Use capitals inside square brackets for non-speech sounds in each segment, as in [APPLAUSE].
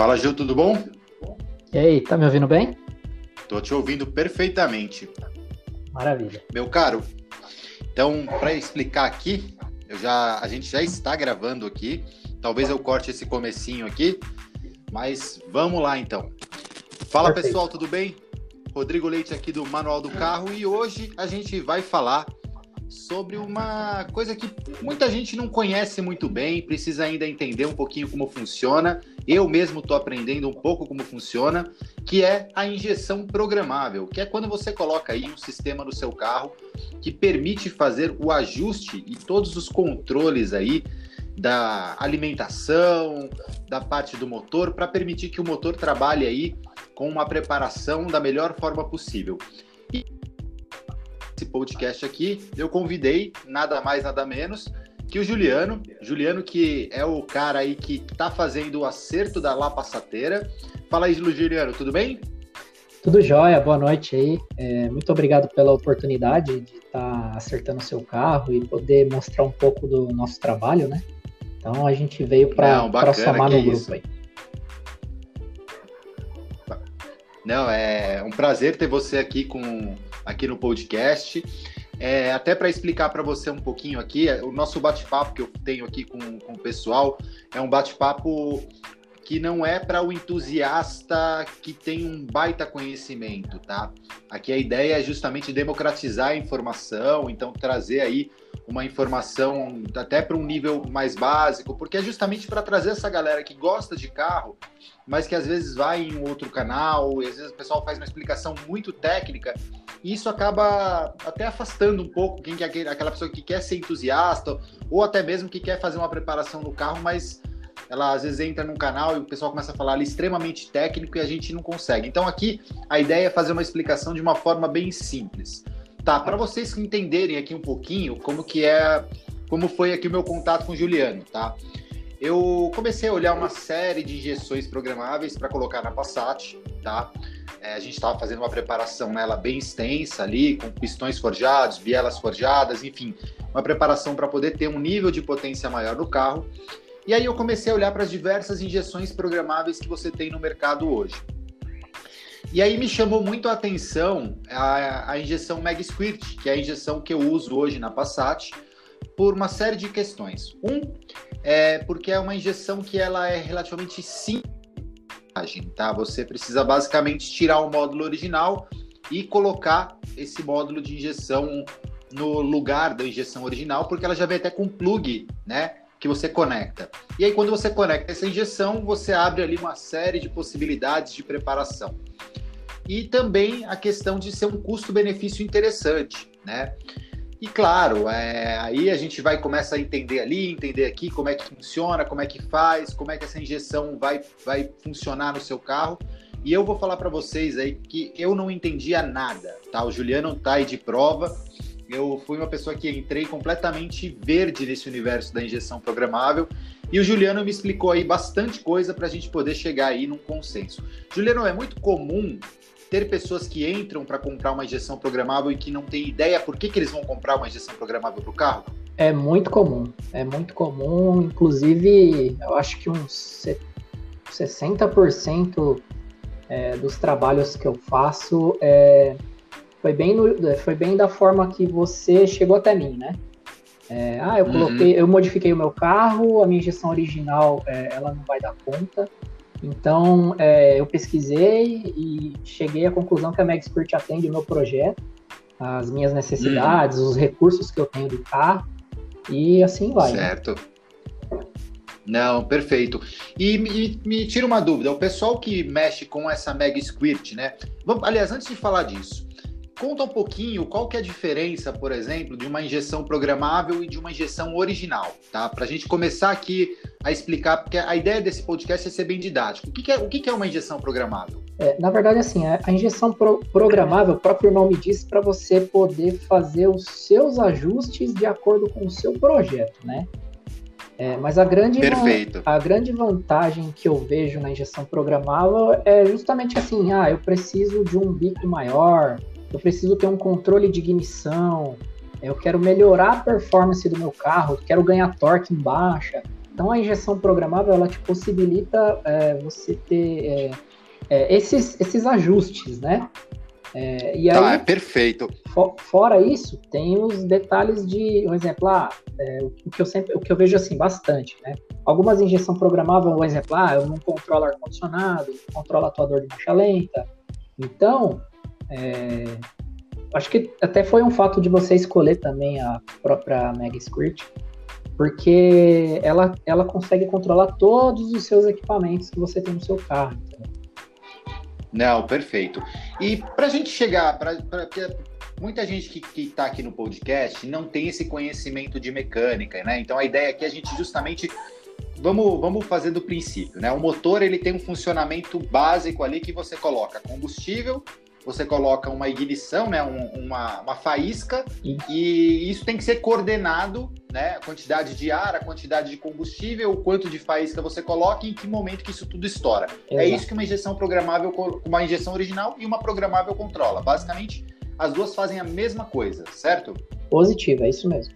Fala, Gil, tudo bom? E aí, tá me ouvindo bem? Tô te ouvindo perfeitamente. Maravilha. Meu caro, então, para explicar aqui, eu já, a gente já está gravando aqui. Talvez eu corte esse comecinho aqui, mas vamos lá então. Fala Perfeito. pessoal, tudo bem? Rodrigo Leite aqui do Manual do Carro e hoje a gente vai falar sobre uma coisa que muita gente não conhece muito bem, precisa ainda entender um pouquinho como funciona. Eu mesmo estou aprendendo um pouco como funciona, que é a injeção programável, que é quando você coloca aí um sistema no seu carro que permite fazer o ajuste e todos os controles aí da alimentação, da parte do motor, para permitir que o motor trabalhe aí com uma preparação da melhor forma possível. E esse podcast aqui, eu convidei nada mais, nada menos que o Juliano. Juliano, que é o cara aí que tá fazendo o acerto da La Passateira. Fala aí, Juliano, tudo bem? Tudo jóia, boa noite aí. É, muito obrigado pela oportunidade de estar tá acertando o seu carro e poder mostrar um pouco do nosso trabalho, né? Então a gente veio para somar no grupo isso. aí. Não, é um prazer ter você aqui com aqui no podcast. É, até para explicar para você um pouquinho aqui, é, o nosso bate-papo que eu tenho aqui com, com o pessoal é um bate-papo que não é para o entusiasta que tem um baita conhecimento, tá? Aqui a ideia é justamente democratizar a informação, então trazer aí uma informação até para um nível mais básico, porque é justamente para trazer essa galera que gosta de carro, mas que às vezes vai em outro canal, e às vezes o pessoal faz uma explicação muito técnica, e isso acaba até afastando um pouco quem quer, aquela pessoa que quer ser entusiasta, ou até mesmo que quer fazer uma preparação no carro, mas ela às vezes entra num canal e o pessoal começa a falar ali extremamente técnico e a gente não consegue. Então aqui a ideia é fazer uma explicação de uma forma bem simples. Tá, para vocês entenderem aqui um pouquinho como que é, como foi aqui o meu contato com o Juliano, tá? Eu comecei a olhar uma série de injeções programáveis para colocar na Passat, tá? É, a gente estava fazendo uma preparação nela bem extensa ali, com pistões forjados, bielas forjadas, enfim, uma preparação para poder ter um nível de potência maior no carro. E aí eu comecei a olhar para as diversas injeções programáveis que você tem no mercado hoje. E aí me chamou muito a atenção a, a injeção Mag Squirt, que é a injeção que eu uso hoje na Passat, por uma série de questões. Um, é porque é uma injeção que ela é relativamente simples, tá? Você precisa basicamente tirar o módulo original e colocar esse módulo de injeção no lugar da injeção original, porque ela já vem até com plug, né? Que você conecta. E aí, quando você conecta essa injeção, você abre ali uma série de possibilidades de preparação e também a questão de ser um custo-benefício interessante, né? E claro, é, aí a gente vai começar a entender ali, entender aqui como é que funciona, como é que faz, como é que essa injeção vai, vai funcionar no seu carro. E eu vou falar para vocês aí que eu não entendia nada, tá? O Juliano tá aí de prova. Eu fui uma pessoa que entrei completamente verde nesse universo da injeção programável e o Juliano me explicou aí bastante coisa para a gente poder chegar aí num consenso. Juliano, é muito comum ter pessoas que entram para comprar uma injeção programável e que não tem ideia por que, que eles vão comprar uma injeção programável para o carro? É muito comum, é muito comum. Inclusive, eu acho que uns 60% é, dos trabalhos que eu faço é, foi, bem no, foi bem da forma que você chegou até mim, né? É, ah, eu coloquei, uhum. eu modifiquei o meu carro, a minha injeção original é, ela não vai dar conta. Então, é, eu pesquisei e cheguei à conclusão que a MagSquirt atende o meu projeto, as minhas necessidades, uhum. os recursos que eu tenho do carro, e assim vai. Né? Certo. Não, perfeito. E me, me, tira uma dúvida, o pessoal que mexe com essa Mag Squirt, né? Vamos, aliás, antes de falar disso, Conta um pouquinho qual que é a diferença, por exemplo, de uma injeção programável e de uma injeção original, tá? Para a gente começar aqui a explicar, porque a ideia desse podcast é ser bem didático. O que, que é, o que, que é uma injeção programável? É, na verdade, assim, a injeção pro programável, o próprio nome diz, para você poder fazer os seus ajustes de acordo com o seu projeto, né? É, mas a grande, a grande vantagem que eu vejo na injeção programável é justamente assim, ah, eu preciso de um bico maior, eu preciso ter um controle de ignição, eu quero melhorar a performance do meu carro, quero ganhar torque em baixa. Então a injeção programável ela te possibilita é, você ter é, é, esses, esses ajustes, né? É, e tá, aí, tá, é perfeito. For, fora isso, tem os detalhes de, um exemplo, ah, é, o que eu sempre, o que eu vejo assim bastante, né? Algumas injeção programável, um exemplo, ah, eu não controlo ar condicionado, controlo atuador de marcha lenta. Então, é, acho que até foi um fato de você escolher também a própria Mega Squirt, porque ela, ela consegue controlar todos os seus equipamentos que você tem no seu carro. Não, perfeito. E para a gente chegar, para muita gente que está aqui no podcast não tem esse conhecimento de mecânica, né? Então a ideia aqui é a gente justamente vamos, vamos fazer do princípio, né? O motor ele tem um funcionamento básico ali que você coloca combustível você coloca uma ignição, né, um, uma, uma faísca, e isso tem que ser coordenado, né, a quantidade de ar, a quantidade de combustível, o quanto de faísca você coloca e em que momento que isso tudo estoura. É Exato. É isso que uma injeção programável, uma injeção original e uma programável controla. Basicamente, as duas fazem a mesma coisa, certo? Positivo, é isso mesmo.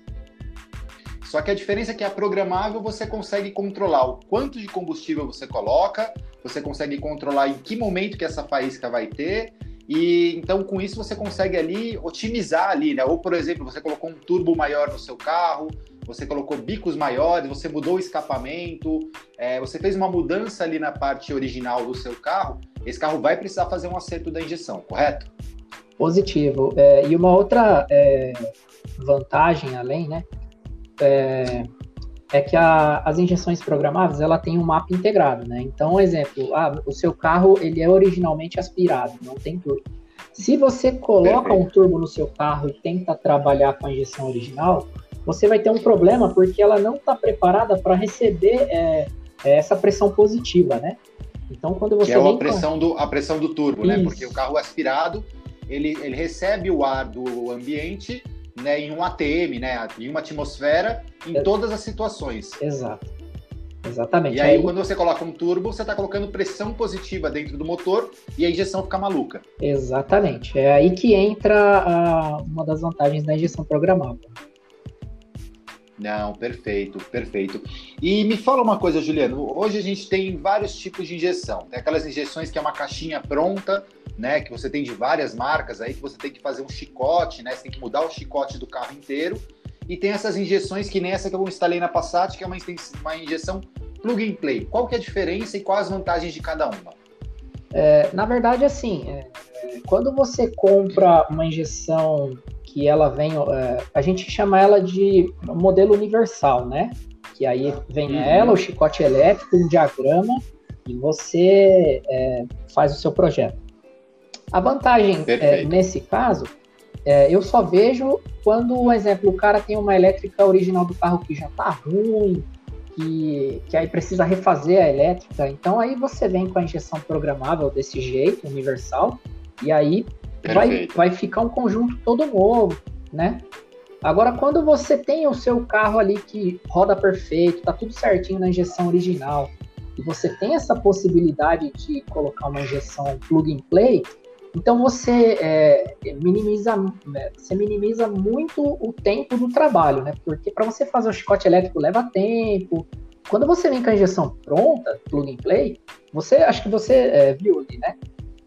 Só que a diferença é que a programável você consegue controlar o quanto de combustível você coloca, você consegue controlar em que momento que essa faísca vai ter, e então com isso você consegue ali otimizar ali, né? Ou por exemplo, você colocou um turbo maior no seu carro, você colocou bicos maiores, você mudou o escapamento, é, você fez uma mudança ali na parte original do seu carro, esse carro vai precisar fazer um acerto da injeção, correto? Positivo. É, e uma outra é, vantagem além, né? É, que a, as injeções programáveis ela tem um mapa integrado, né? Então, exemplo, ah, o seu carro ele é originalmente aspirado, não tem turbo. Se você coloca um turbo no seu carro e tenta trabalhar com a injeção original, você vai ter um problema porque ela não está preparada para receber é, é, essa pressão positiva, né? Então, quando você que é a pressão do a pressão do turbo, Isso. né? Porque o carro aspirado ele, ele recebe o ar do ambiente né, em um ATM, né, em uma atmosfera, em todas as situações. Exato. Exatamente. E aí, aí, quando você coloca um turbo, você está colocando pressão positiva dentro do motor e a injeção fica maluca. Exatamente. É aí que entra a, uma das vantagens da injeção programável. Não, perfeito, perfeito. E me fala uma coisa, Juliano. Hoje a gente tem vários tipos de injeção. Tem aquelas injeções que é uma caixinha pronta, né? Que você tem de várias marcas aí, que você tem que fazer um chicote, né? Você tem que mudar o chicote do carro inteiro. E tem essas injeções que nem essa que eu instalei na Passat, que é uma, uma injeção plug and play. Qual que é a diferença e quais as vantagens de cada uma? É, na verdade, assim, é, quando você compra uma injeção que ela vem, é, a gente chama ela de modelo universal, né? Que aí vem uhum. ela, o chicote elétrico, um diagrama e você é, faz o seu projeto. A vantagem é, nesse caso, é, eu só vejo quando, por exemplo, o cara tem uma elétrica original do carro que já tá ruim, que, que aí precisa refazer a elétrica. Então aí você vem com a injeção programável desse jeito, universal, e aí vai, vai ficar um conjunto todo novo, né? Agora, quando você tem o seu carro ali que roda perfeito, tá tudo certinho na injeção original, e você tem essa possibilidade de colocar uma injeção plug and play, então você é, minimiza, né, você minimiza muito o tempo do trabalho, né? Porque para você fazer o chicote elétrico leva tempo. Quando você vem com a injeção pronta, plug and play, você acho que você é, viu ali, né?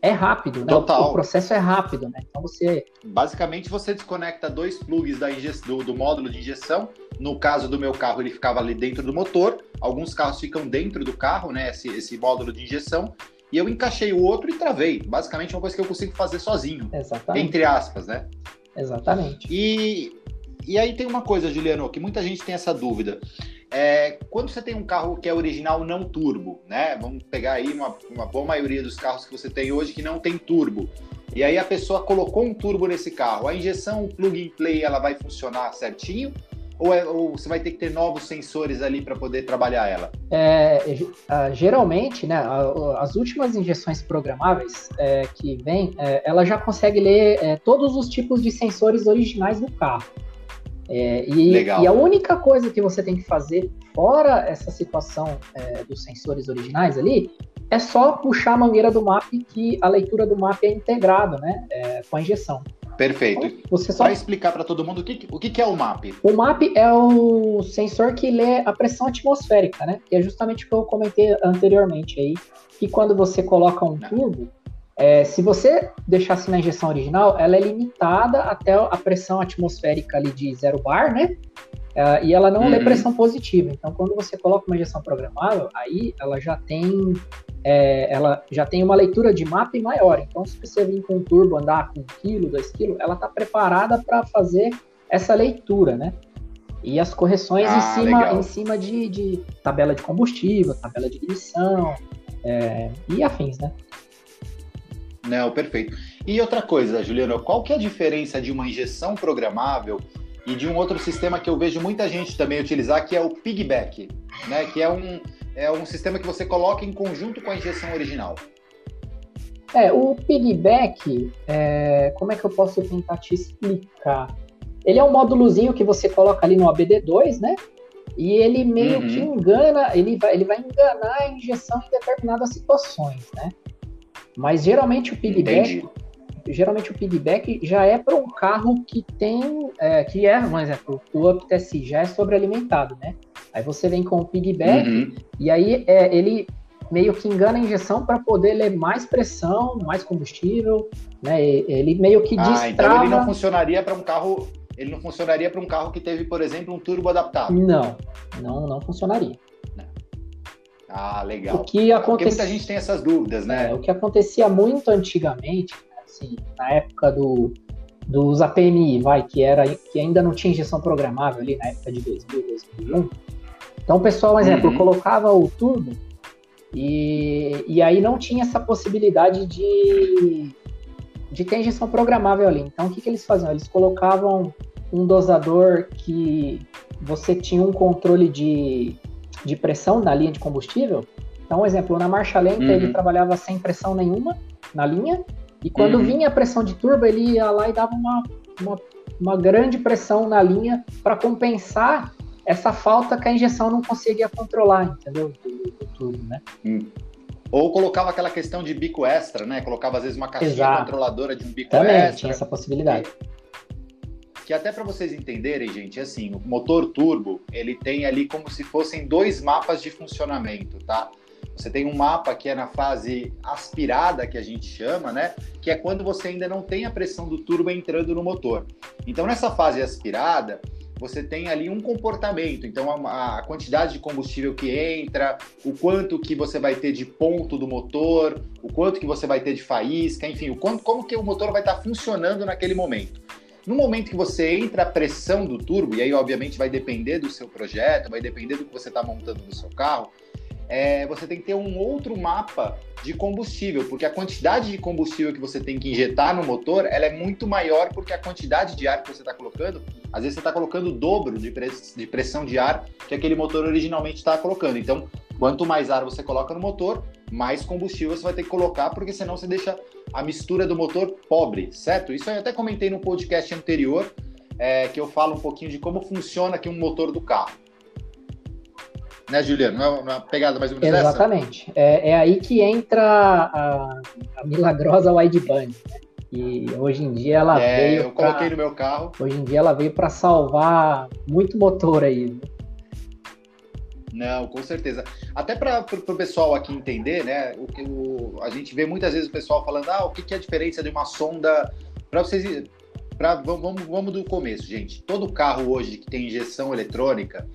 é rápido, né? Total. O processo é rápido, né? Então você. Basicamente você desconecta dois plugs da do, do, módulo de injeção. No caso do meu carro, ele ficava ali dentro do motor. Alguns carros ficam dentro do carro, né? Esse, esse módulo de injeção. E eu encaixei o outro e travei. Basicamente é uma coisa que eu consigo fazer sozinho. Exatamente. Entre aspas, né? Exatamente. E, e aí tem uma coisa, Juliano, que muita gente tem essa dúvida. É, quando você tem um carro que é original não turbo, né? Vamos pegar aí uma, uma boa maioria dos carros que você tem hoje que não tem turbo. E aí a pessoa colocou um turbo nesse carro. A injeção plug and play ela vai funcionar certinho? Ou, é, ou você vai ter que ter novos sensores ali para poder trabalhar ela? É, é geralmente, né, as últimas injeções programáveis é, que vem, é, ela já consegue ler é, todos os tipos de sensores originais do carro. É, e, e, a única coisa que você tem que fazer, fora essa situação é, dos sensores originais ali, é só puxar a mangueira do MAP, que a leitura do MAP é integrada né, é, com a injeção. Perfeito. Então, você só... Explicar para todo mundo o que, o que é o MAP. O MAP é o sensor que lê a pressão atmosférica, né? Que é justamente o que eu comentei anteriormente aí, que quando você coloca um tubo, é, se você deixasse na injeção original, ela é limitada até a pressão atmosférica ali de zero bar, né? Uh, e ela não uhum. lê pressão positiva. Então, quando você coloca uma injeção programável, aí ela já tem é, ela já tem uma leitura de mapa maior. Então, se você vir com um turbo andar com 1 kg, 2 kg, ela está preparada para fazer essa leitura, né? E as correções ah, em cima, em cima de, de, tabela de combustível, tabela de emissão é, e afins, né? Não, perfeito. E outra coisa, Juliano, qual que é a diferença de uma injeção programável e de um outro sistema que eu vejo muita gente também utilizar, que é o pigback, né? Que é um, é um sistema que você coloca em conjunto com a injeção original. É, o pigback, é, como é que eu posso tentar te explicar? Ele é um módulozinho que você coloca ali no ABD2, né? E ele meio uhum. que engana, ele vai, ele vai enganar a injeção em determinadas situações, né? Mas geralmente o pigback, Entendi geralmente o piggyback já é para um carro que tem, é, que é, um exemplo, o Up TSI já é sobrealimentado, né? Aí você vem com o piggyback uhum. e aí é, ele meio que engana a injeção para poder ler mais pressão, mais combustível, né? Ele meio que destrava... Ah, então ele não funcionaria para um carro, ele não funcionaria para um carro que teve, por exemplo, um turbo adaptado. Não, não, não funcionaria. Ah, legal. O que acontecia... Porque muita gente tem essas dúvidas, né? É, o que acontecia muito antigamente assim, na época do, dos APMI, vai, que, era, que ainda não tinha injeção programável ali na época de 2000, 2001. Então o pessoal, por exemplo, uhum. colocava o turbo e, e aí não tinha essa possibilidade de, de ter injeção programável ali. Então o que, que eles faziam? Eles colocavam um dosador que você tinha um controle de, de pressão na linha de combustível. Então, exemplo, na marcha lenta uhum. ele trabalhava sem pressão nenhuma na linha e quando uhum. vinha a pressão de turbo, ele ia lá e dava uma, uma, uma grande pressão na linha para compensar essa falta que a injeção não conseguia controlar, entendeu? Do, turbo, né? Hum. Ou colocava aquela questão de bico extra, né? Colocava às vezes uma caixinha Exato. controladora de um bico Também, extra. tinha essa possibilidade. Que até para vocês entenderem, gente, assim, o motor turbo, ele tem ali como se fossem dois mapas de funcionamento, tá? Você tem um mapa que é na fase aspirada, que a gente chama, né? Que é quando você ainda não tem a pressão do turbo entrando no motor. Então, nessa fase aspirada, você tem ali um comportamento. Então, a, a, quantidade de combustível que entra, o quanto que você vai ter de ponto do motor, o quanto que você vai ter de faísca, enfim, o quanto, como que o motor vai estar funcionando naquele momento. No momento que você entra a pressão do turbo, e aí obviamente vai depender do seu projeto, vai depender do que você está montando no seu carro, é, você tem que ter um outro mapa de combustível, porque a quantidade de combustível que você tem que injetar no motor ela é muito maior porque a quantidade de ar que você está colocando, às vezes você está colocando o dobro de, press, de pressão de ar que aquele motor originalmente está colocando. Então, quanto mais ar você coloca no motor, mais combustível você vai ter que colocar, porque senão você deixa a mistura do motor pobre, certo? Isso eu até comentei no podcast anterior, é, que eu falo um pouquinho de como funciona aqui um motor do carro né, Juliano? Não é uma pegada mais ou menos Exatamente. É, é, aí que entra a, a milagrosa wideband. Né? E hoje em dia ela é, veio. Eu coloquei no meu carro. Hoje em dia ela veio para salvar muito motor aí. Né? Não, com certeza. Até para o pessoal aqui entender, né? O o, a gente vê muitas vezes o pessoal falando, ah, o que, que é a diferença de uma sonda. Para vocês. Pra, vamos, vamos do começo, gente. Todo carro hoje que tem injeção eletrônica,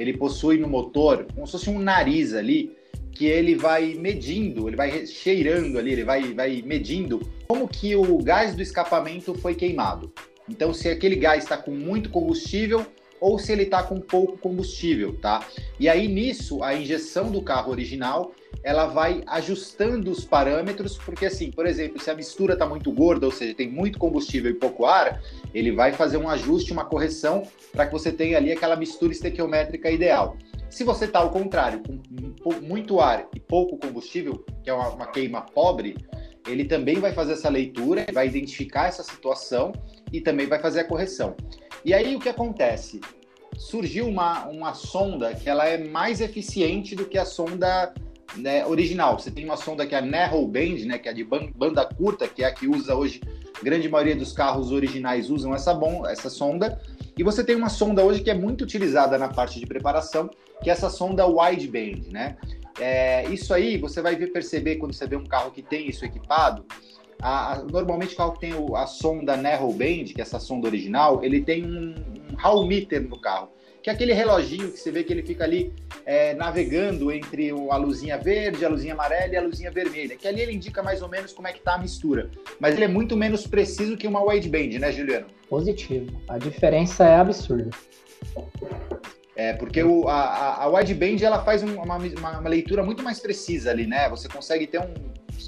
ele possui no motor como se fosse um nariz ali, que ele vai medindo, ele vai cheirando ali, ele vai, vai medindo como que o gás do escapamento foi queimado. Então, se aquele gás está com muito combustível ou se ele está com pouco combustível, tá? E aí nisso, a injeção do carro original ela vai ajustando os parâmetros, porque assim, por exemplo, se a mistura está muito gorda, ou seja, tem muito combustível e pouco ar, ele vai fazer um ajuste, uma correção, para que você tenha ali aquela mistura estequiométrica ideal. Se você está ao contrário, com muito ar e pouco combustível, que é uma, uma queima pobre, ele também vai fazer essa leitura, vai identificar essa situação e também vai fazer a correção. E aí o que acontece? Surgiu uma, uma sonda que ela é mais eficiente do que a sonda né, original. Você tem uma sonda que é a narrow band, né, que é de banda curta, que é a que usa hoje grande maioria dos carros originais usam essa, bom, essa sonda. E você tem uma sonda hoje que é muito utilizada na parte de preparação, que é essa sonda wideband, né? É, isso aí você vai perceber quando você vê um carro que tem isso equipado. A, a, normalmente o carro que tem o, a sonda narrowband, que é essa sonda original, ele tem um, um hall meter no carro que é aquele reloginho que você vê que ele fica ali é, navegando entre a luzinha verde, a luzinha amarela e a luzinha vermelha, que ali ele indica mais ou menos como é que tá a mistura. Mas ele é muito menos preciso que uma wideband, né, Juliano? Positivo. A diferença é absurda. É, porque o, a, a wideband ela faz uma, uma, uma, leitura muito mais precisa ali, né? Você consegue ter um,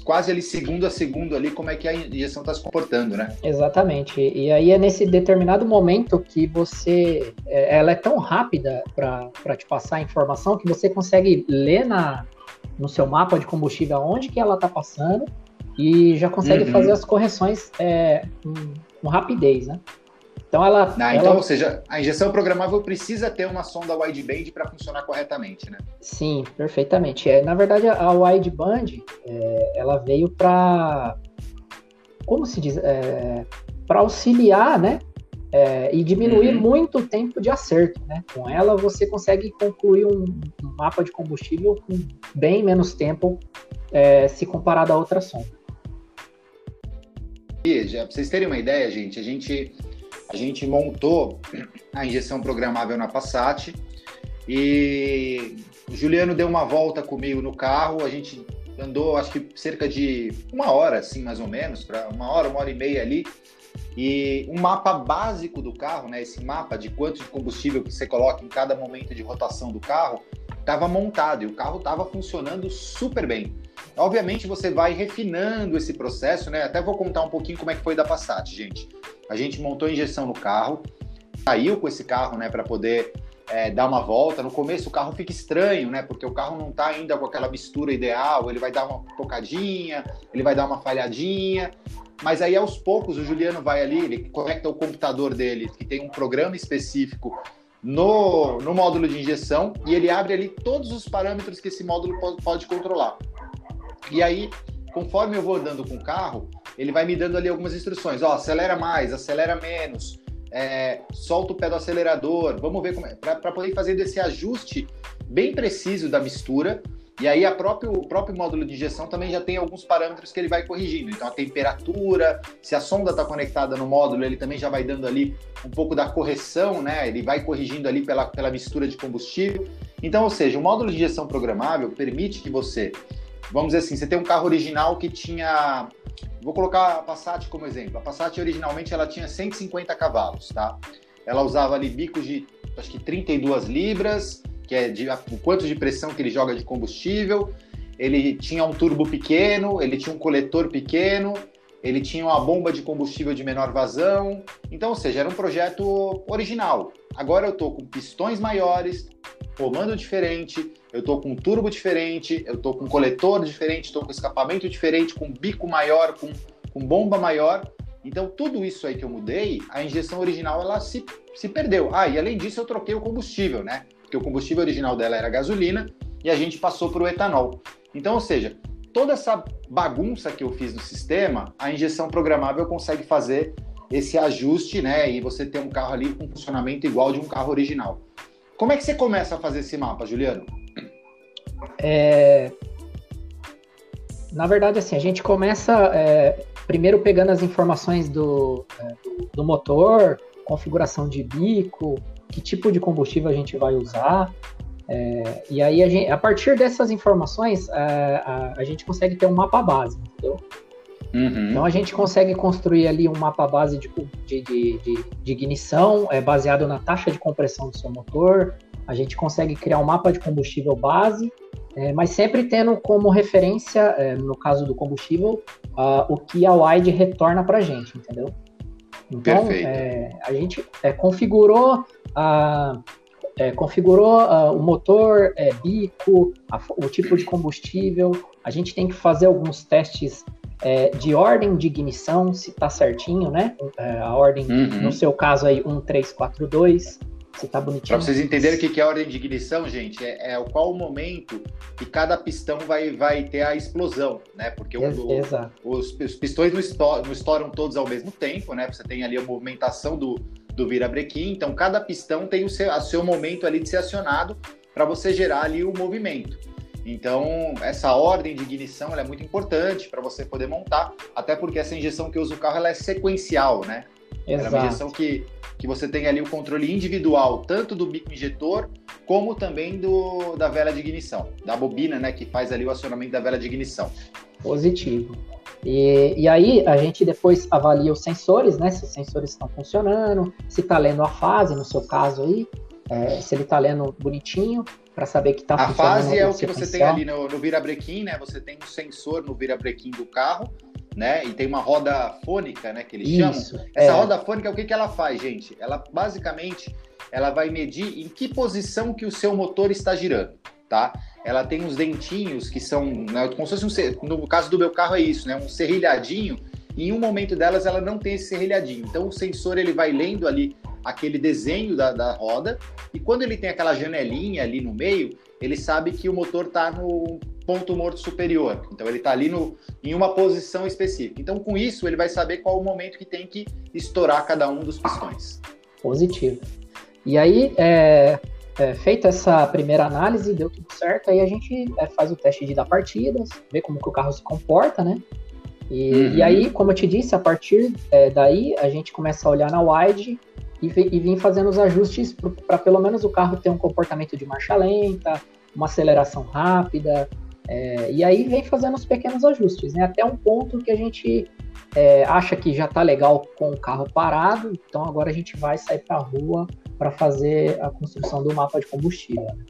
quase ali segundo a segundo ali como é que a injeção está se comportando, né? Exatamente. E aí é nesse determinado momento que você, é, ela é tão rápida para te passar a informação que você consegue ler na, no seu mapa de combustível onde que ela está passando e já consegue uhum. fazer as correções é, com, com rapidez, né? Então ela, ah, então, ela... ou seja, a injeção programável precisa ter uma sonda wideband para funcionar corretamente, né? Sim, perfeitamente. É, na verdade, a wideband é, ela veio para como se diz, é, para auxiliar, né? É, e diminuir uhum. muito o tempo de acerto, né? Com ela você consegue concluir um, um mapa de combustível com bem menos tempo é, se comparado a outra sonda. E, para vocês terem uma ideia, gente, a gente a gente montou a injeção programável na Passat e o Juliano deu uma volta comigo no carro, a gente andou acho que cerca de uma hora, assim, mais ou menos, para uma hora, uma hora e meia ali. E um mapa básico do carro, né? Esse mapa de quanto de combustível que você coloca em cada momento de rotação do carro, estava montado e o carro estava funcionando super bem. Obviamente você vai refinando esse processo, né? Até vou contar um pouquinho como é que foi da Passat, gente. A gente montou a injeção no carro, saiu com esse carro, né, para poder é, dar uma volta. No começo o carro fica estranho, né? Porque o carro não está ainda com aquela mistura ideal, ele vai dar uma tocadinha, ele vai dar uma falhadinha. Mas aí aos poucos o Juliano vai ali, ele conecta o computador dele, que tem um programa específico no, no módulo de injeção, e ele abre ali todos os parâmetros que esse módulo pode, pode controlar. E aí, conforme eu vou andando com o carro, ele vai me dando ali algumas instruções. Ó, acelera mais, acelera menos, é, solta o pé do acelerador. Vamos ver como é. Para poder fazer esse ajuste bem preciso da mistura. E aí próprio, o próprio módulo de injeção também já tem alguns parâmetros que ele vai corrigindo. Então a temperatura, se a sonda está conectada no módulo, ele também já vai dando ali um pouco da correção, né? Ele vai corrigindo ali pela, pela mistura de combustível. Então, ou seja, o módulo de injeção programável permite que você vamos dizer assim, você tem um carro original que tinha, vou colocar a Passat como exemplo. A Passat originalmente ela tinha 150 cavalos, tá? Ela usava ali bicos de acho que 32 libras, que é de, o quanto de pressão que ele joga de combustível. Ele tinha um turbo pequeno, ele tinha um coletor pequeno, ele tinha uma bomba de combustível de menor vazão. Então, ou seja, era um projeto original. Agora eu estou com pistões maiores, comando diferente, eu estou com um turbo diferente, eu estou com coletor diferente, estou com escapamento diferente, com bico maior, com, com bomba maior. Então, tudo isso aí que eu mudei, a injeção original ela se, se perdeu. Ah, e além disso, eu troquei o combustível, né? Porque o combustível original dela era gasolina e a gente passou para o etanol. Então, ou seja, toda essa bagunça que eu fiz no sistema, a injeção programável consegue fazer esse ajuste, né? E você ter um carro ali com funcionamento igual de um carro original. Como é que você começa a fazer esse mapa, Juliano? É... Na verdade, assim, a gente começa é, primeiro pegando as informações do, é, do, do, motor, configuração de bico, que tipo de combustível a gente vai usar. É, e aí, a, gente, a, partir dessas informações, a, é, a, a, gente consegue ter um mapa base, entendeu? Uhum. Então, a gente consegue construir ali um mapa base de, de, de, de, de ignição, é, baseado na taxa de compressão do seu motor. A gente consegue criar um mapa de combustível base é, mas sempre tendo como referência, é, no caso do combustível, uh, o que a Wide retorna para a gente, entendeu? Então, é, a gente é, configurou, a, é, configurou uh, o motor, é, bico, a, o tipo de combustível. A gente tem que fazer alguns testes de ordem de ignição, se está certinho, né? a ordem, uhum. no seu caso aí, 1342. Se tá bonitinho. Para vocês entenderem o que é a ordem de ignição, gente, é, é qual o momento que cada pistão vai, vai ter a explosão, né? Porque o, o, os, os, pistões não estouram, não estouram, todos ao mesmo tempo, né? Você tem ali a movimentação do, do virabrequim, então cada pistão tem o seu, o seu momento ali de ser acionado para você gerar ali o movimento. Então, essa ordem de ignição é muito importante para você poder montar, até porque essa injeção que usa o carro ela é sequencial, né? Exato. Ela é uma injeção que, que você tem ali o controle individual, tanto do bico injetor, como também do, da vela de ignição, da bobina, né, que faz ali o acionamento da vela de ignição. Positivo. E, e aí a gente depois avalia os sensores, né? Se os sensores estão funcionando, se está lendo a fase, no seu caso aí, é, se ele está lendo bonitinho, para saber que funcionando. A fase é o que você tem ali no, no virabrequim, né? Você tem um sensor no virabrequim do carro, né? E tem uma roda fônica, né? Que eles Isso, chamam. Essa é. roda fônica, o que, que ela faz, gente? Ela basicamente ela vai medir em que posição que o seu motor está girando, tá? Ela tem uns dentinhos que são, né, como se fosse um, no caso do meu carro é isso, né? Um serrilhadinho. E em um momento delas ela não tem esse serrilhadinho. Então o sensor ele vai lendo ali aquele desenho da, da roda, e quando ele tem aquela janelinha ali no meio, ele sabe que o motor está no ponto morto superior. Então ele está ali no, em uma posição específica. Então, com isso, ele vai saber qual o momento que tem que estourar cada um dos pistões. Positivo. E aí, é, é, feita essa primeira análise, deu tudo certo, aí a gente é, faz o teste de dar partidas, vê como que o carro se comporta, né? E, uhum. e aí, como eu te disse, a partir é, daí a gente começa a olhar na wide e, e vim fazendo os ajustes para pelo menos o carro ter um comportamento de marcha lenta, uma aceleração rápida, é, e aí vem fazendo os pequenos ajustes, né? Até um ponto que a gente é, acha que já está legal com o carro parado, então agora a gente vai sair para a rua para fazer a construção do mapa de combustível. Né?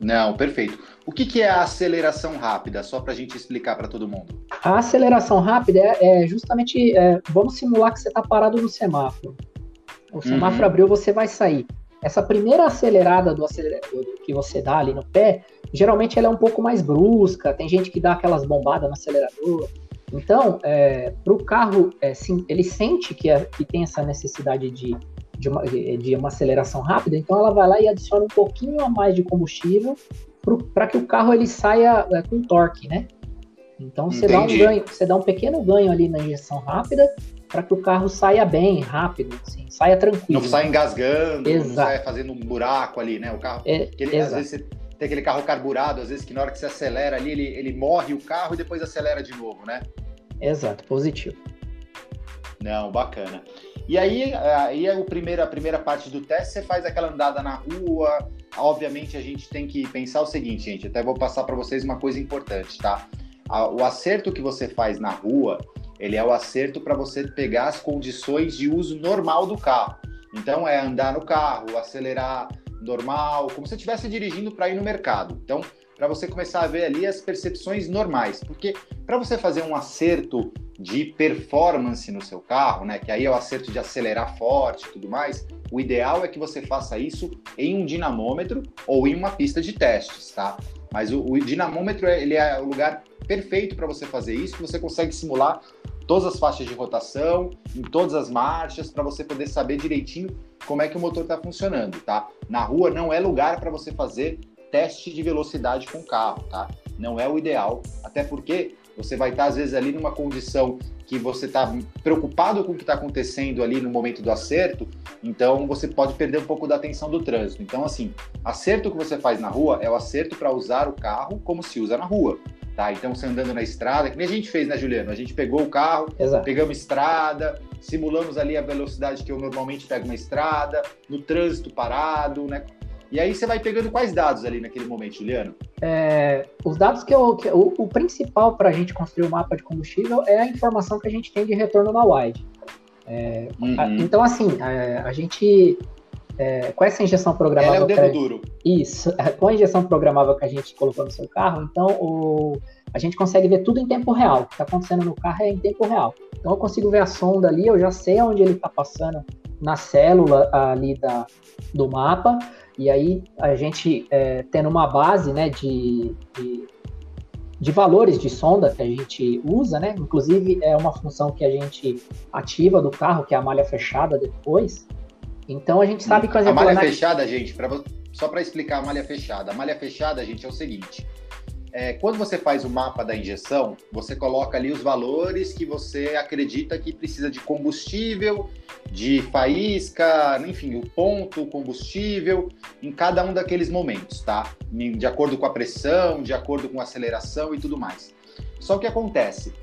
Não, perfeito. O que, que é a aceleração rápida? Só para a gente explicar para todo mundo. A aceleração rápida é, é justamente, é, vamos simular que você está parado no semáforo. O semáforo uhum. abriu, você vai sair. Essa primeira acelerada do acelerador que você dá ali no pé, geralmente ela é um pouco mais brusca, tem gente que dá aquelas bombadas no acelerador. Então, é, para o carro, é, sim, ele sente que, é, que tem essa necessidade de, de, uma, de uma aceleração rápida, então ela vai lá e adiciona um pouquinho a mais de combustível para que o carro ele saia é, com torque, né? Então você dá um ganho, você dá um pequeno ganho ali na injeção rápida para que o carro saia bem, rápido, assim, saia tranquilo. Não saia engasgando, Exato. não saia fazendo um buraco ali, né? O carro, é, ele, às vezes você tem aquele carro carburado, às vezes que na hora que você acelera ali, ele, ele morre o carro e depois acelera de novo, né? Exato, positivo. Não, bacana. E aí, aí é o primeiro, a primeira parte do teste, você faz aquela andada na rua. Obviamente, a gente tem que pensar o seguinte, gente. Até vou passar para vocês uma coisa importante, tá? O acerto que você faz na rua, ele é o acerto para você pegar as condições de uso normal do carro. Então é andar no carro, acelerar normal, como se estivesse dirigindo para ir no mercado. Então, para você começar a ver ali as percepções normais, porque para você fazer um acerto de performance no seu carro, né, que aí é o acerto de acelerar forte e tudo mais, o ideal é que você faça isso em um dinamômetro ou em uma pista de testes, tá? Mas o, o dinamômetro ele é o lugar perfeito para você fazer isso, você consegue simular todas as faixas de rotação, em todas as marchas, para você poder saber direitinho como é que o motor está funcionando, tá? Na rua não é lugar para você fazer teste de velocidade com o carro, tá? Não é o ideal, até porque você vai estar tá, às vezes ali numa condição que você está preocupado com o que está acontecendo ali no momento do acerto, então você pode perder um pouco da atenção do trânsito. Então, assim, acerto que você faz na rua é o acerto para usar o carro como se usa na rua. Tá, então você andando na estrada, que nem a gente fez, né, Juliano? A gente pegou o carro, Exato. pegamos estrada, simulamos ali a velocidade que eu normalmente pego na estrada, no trânsito parado, né? E aí você vai pegando quais dados ali naquele momento, Juliano? É, os dados que, eu, que o, o, principal para a gente construir o mapa de combustível é a informação que a gente tem de retorno na wide. É, uhum. a, então, assim, a, a gente é, com essa injeção programável. Ela é o dedo duro. Isso. Com a injeção programável que a gente colocou no seu carro, então o, a gente consegue ver tudo em tempo real. O que está acontecendo no carro é em tempo real. Então eu consigo ver a sonda ali, eu já sei onde ele está passando na célula ali da, do mapa. E aí a gente é, tendo uma base né, de, de, de, valores de sonda que a gente usa, né? Inclusive é uma função que a gente ativa do carro, que é a malha fechada depois. Então a gente sabe que a malha fechada, gente, pra, só para explicar a malha fechada. A malha fechada, gente, é o seguinte: é, quando você faz o mapa da injeção, você coloca ali os valores que você acredita que precisa de combustível, de faísca, enfim, o ponto, o combustível, em cada um daqueles momentos, tá? De acordo com a pressão, de acordo com a aceleração e tudo mais. Só que acontece,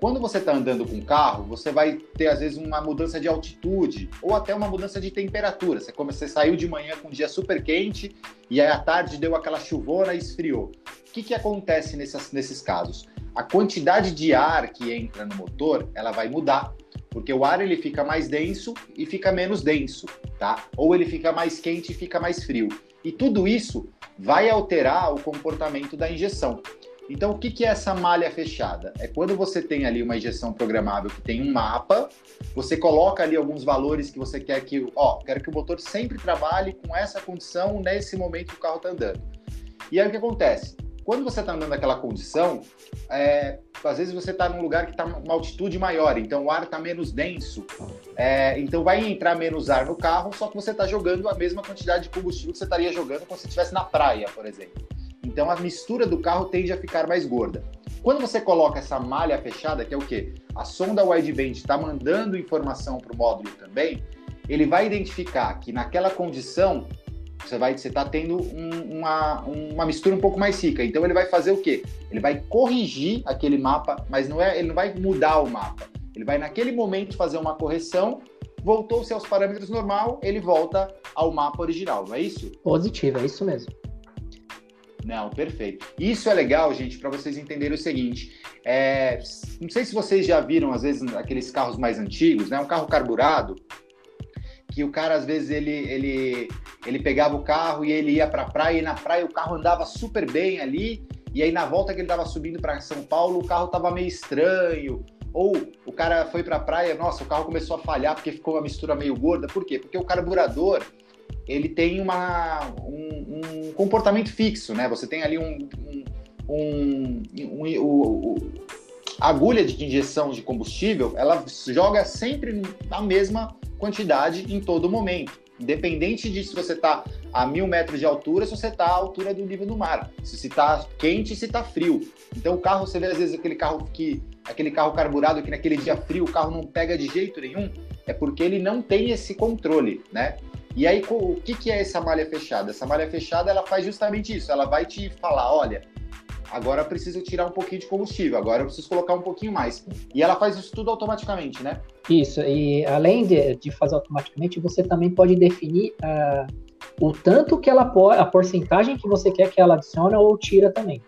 quando você está andando com o carro, você vai ter às vezes uma mudança de altitude ou até uma mudança de temperatura. Você, como você saiu de manhã com um dia super quente e aí à tarde deu aquela chuvona e esfriou. O que, que acontece nessas, nesses casos? A quantidade de ar que entra no motor ela vai mudar, porque o ar ele fica mais denso e fica menos denso, tá? Ou ele fica mais quente e fica mais frio. E tudo isso vai alterar o comportamento da injeção. Então, o que, é essa malha fechada? É quando você tem ali uma injeção programável que tem um mapa, você coloca ali alguns valores que você quer que, ó, quero que o motor sempre trabalhe com essa condição nesse momento que o carro está andando. E aí o que acontece? Quando você está andando naquela condição, é, às vezes você está num lugar que está uma altitude maior, então o ar está menos denso, é, então vai entrar menos ar no carro, só que você está jogando a mesma quantidade de combustível que você estaria jogando quando você estivesse na praia, por exemplo. Então a mistura do carro tende a ficar mais gorda. Quando você coloca essa malha fechada, que é o quê? A sonda wideband está mandando informação para o módulo também, ele vai identificar que naquela condição você vai você está tendo um, uma, uma mistura um pouco mais rica. Então ele vai fazer o quê? Ele vai corrigir aquele mapa, mas não é, ele não vai mudar o mapa. Ele vai naquele momento fazer uma correção, voltou-se aos parâmetros normal, ele volta ao mapa original, não é isso? Positivo, é isso mesmo. Não, perfeito. Isso é legal, gente, para vocês entenderem o seguinte. É, não sei se vocês já viram, às vezes, aqueles carros mais antigos, né? Um carro carburado, que o cara, às vezes, ele, ele, ele pegava o carro e ele ia para a praia, e na praia o carro andava super bem ali, e aí na volta que ele estava subindo para São Paulo, o carro estava meio estranho, ou o cara foi para a praia, nossa, o carro começou a falhar porque ficou uma mistura meio gorda. Por quê? Porque o carburador ele tem uma, um, um, comportamento fixo, né? Você tem ali um, um, um a agulha de injeção de combustível, ela joga sempre a mesma quantidade em todo momento, independente de se você está a mil metros de altura, se você está à altura do nível do mar, se está quente, se está frio. Então o carro, você vê às vezes aquele carro que aquele carro carburado que naquele dia frio o carro não pega de jeito nenhum, é porque ele não tem esse controle, né? E aí, o que, que é essa malha fechada? Essa malha fechada, ela faz justamente isso. Ela vai te falar, olha, agora eu preciso tirar um pouquinho de combustível, agora eu preciso colocar um pouquinho mais. E ela faz isso tudo automaticamente, né? Isso, e além de, de fazer automaticamente, você também pode definir uh, o tanto que ela pode, a porcentagem que você quer que ela adicione ou tira também.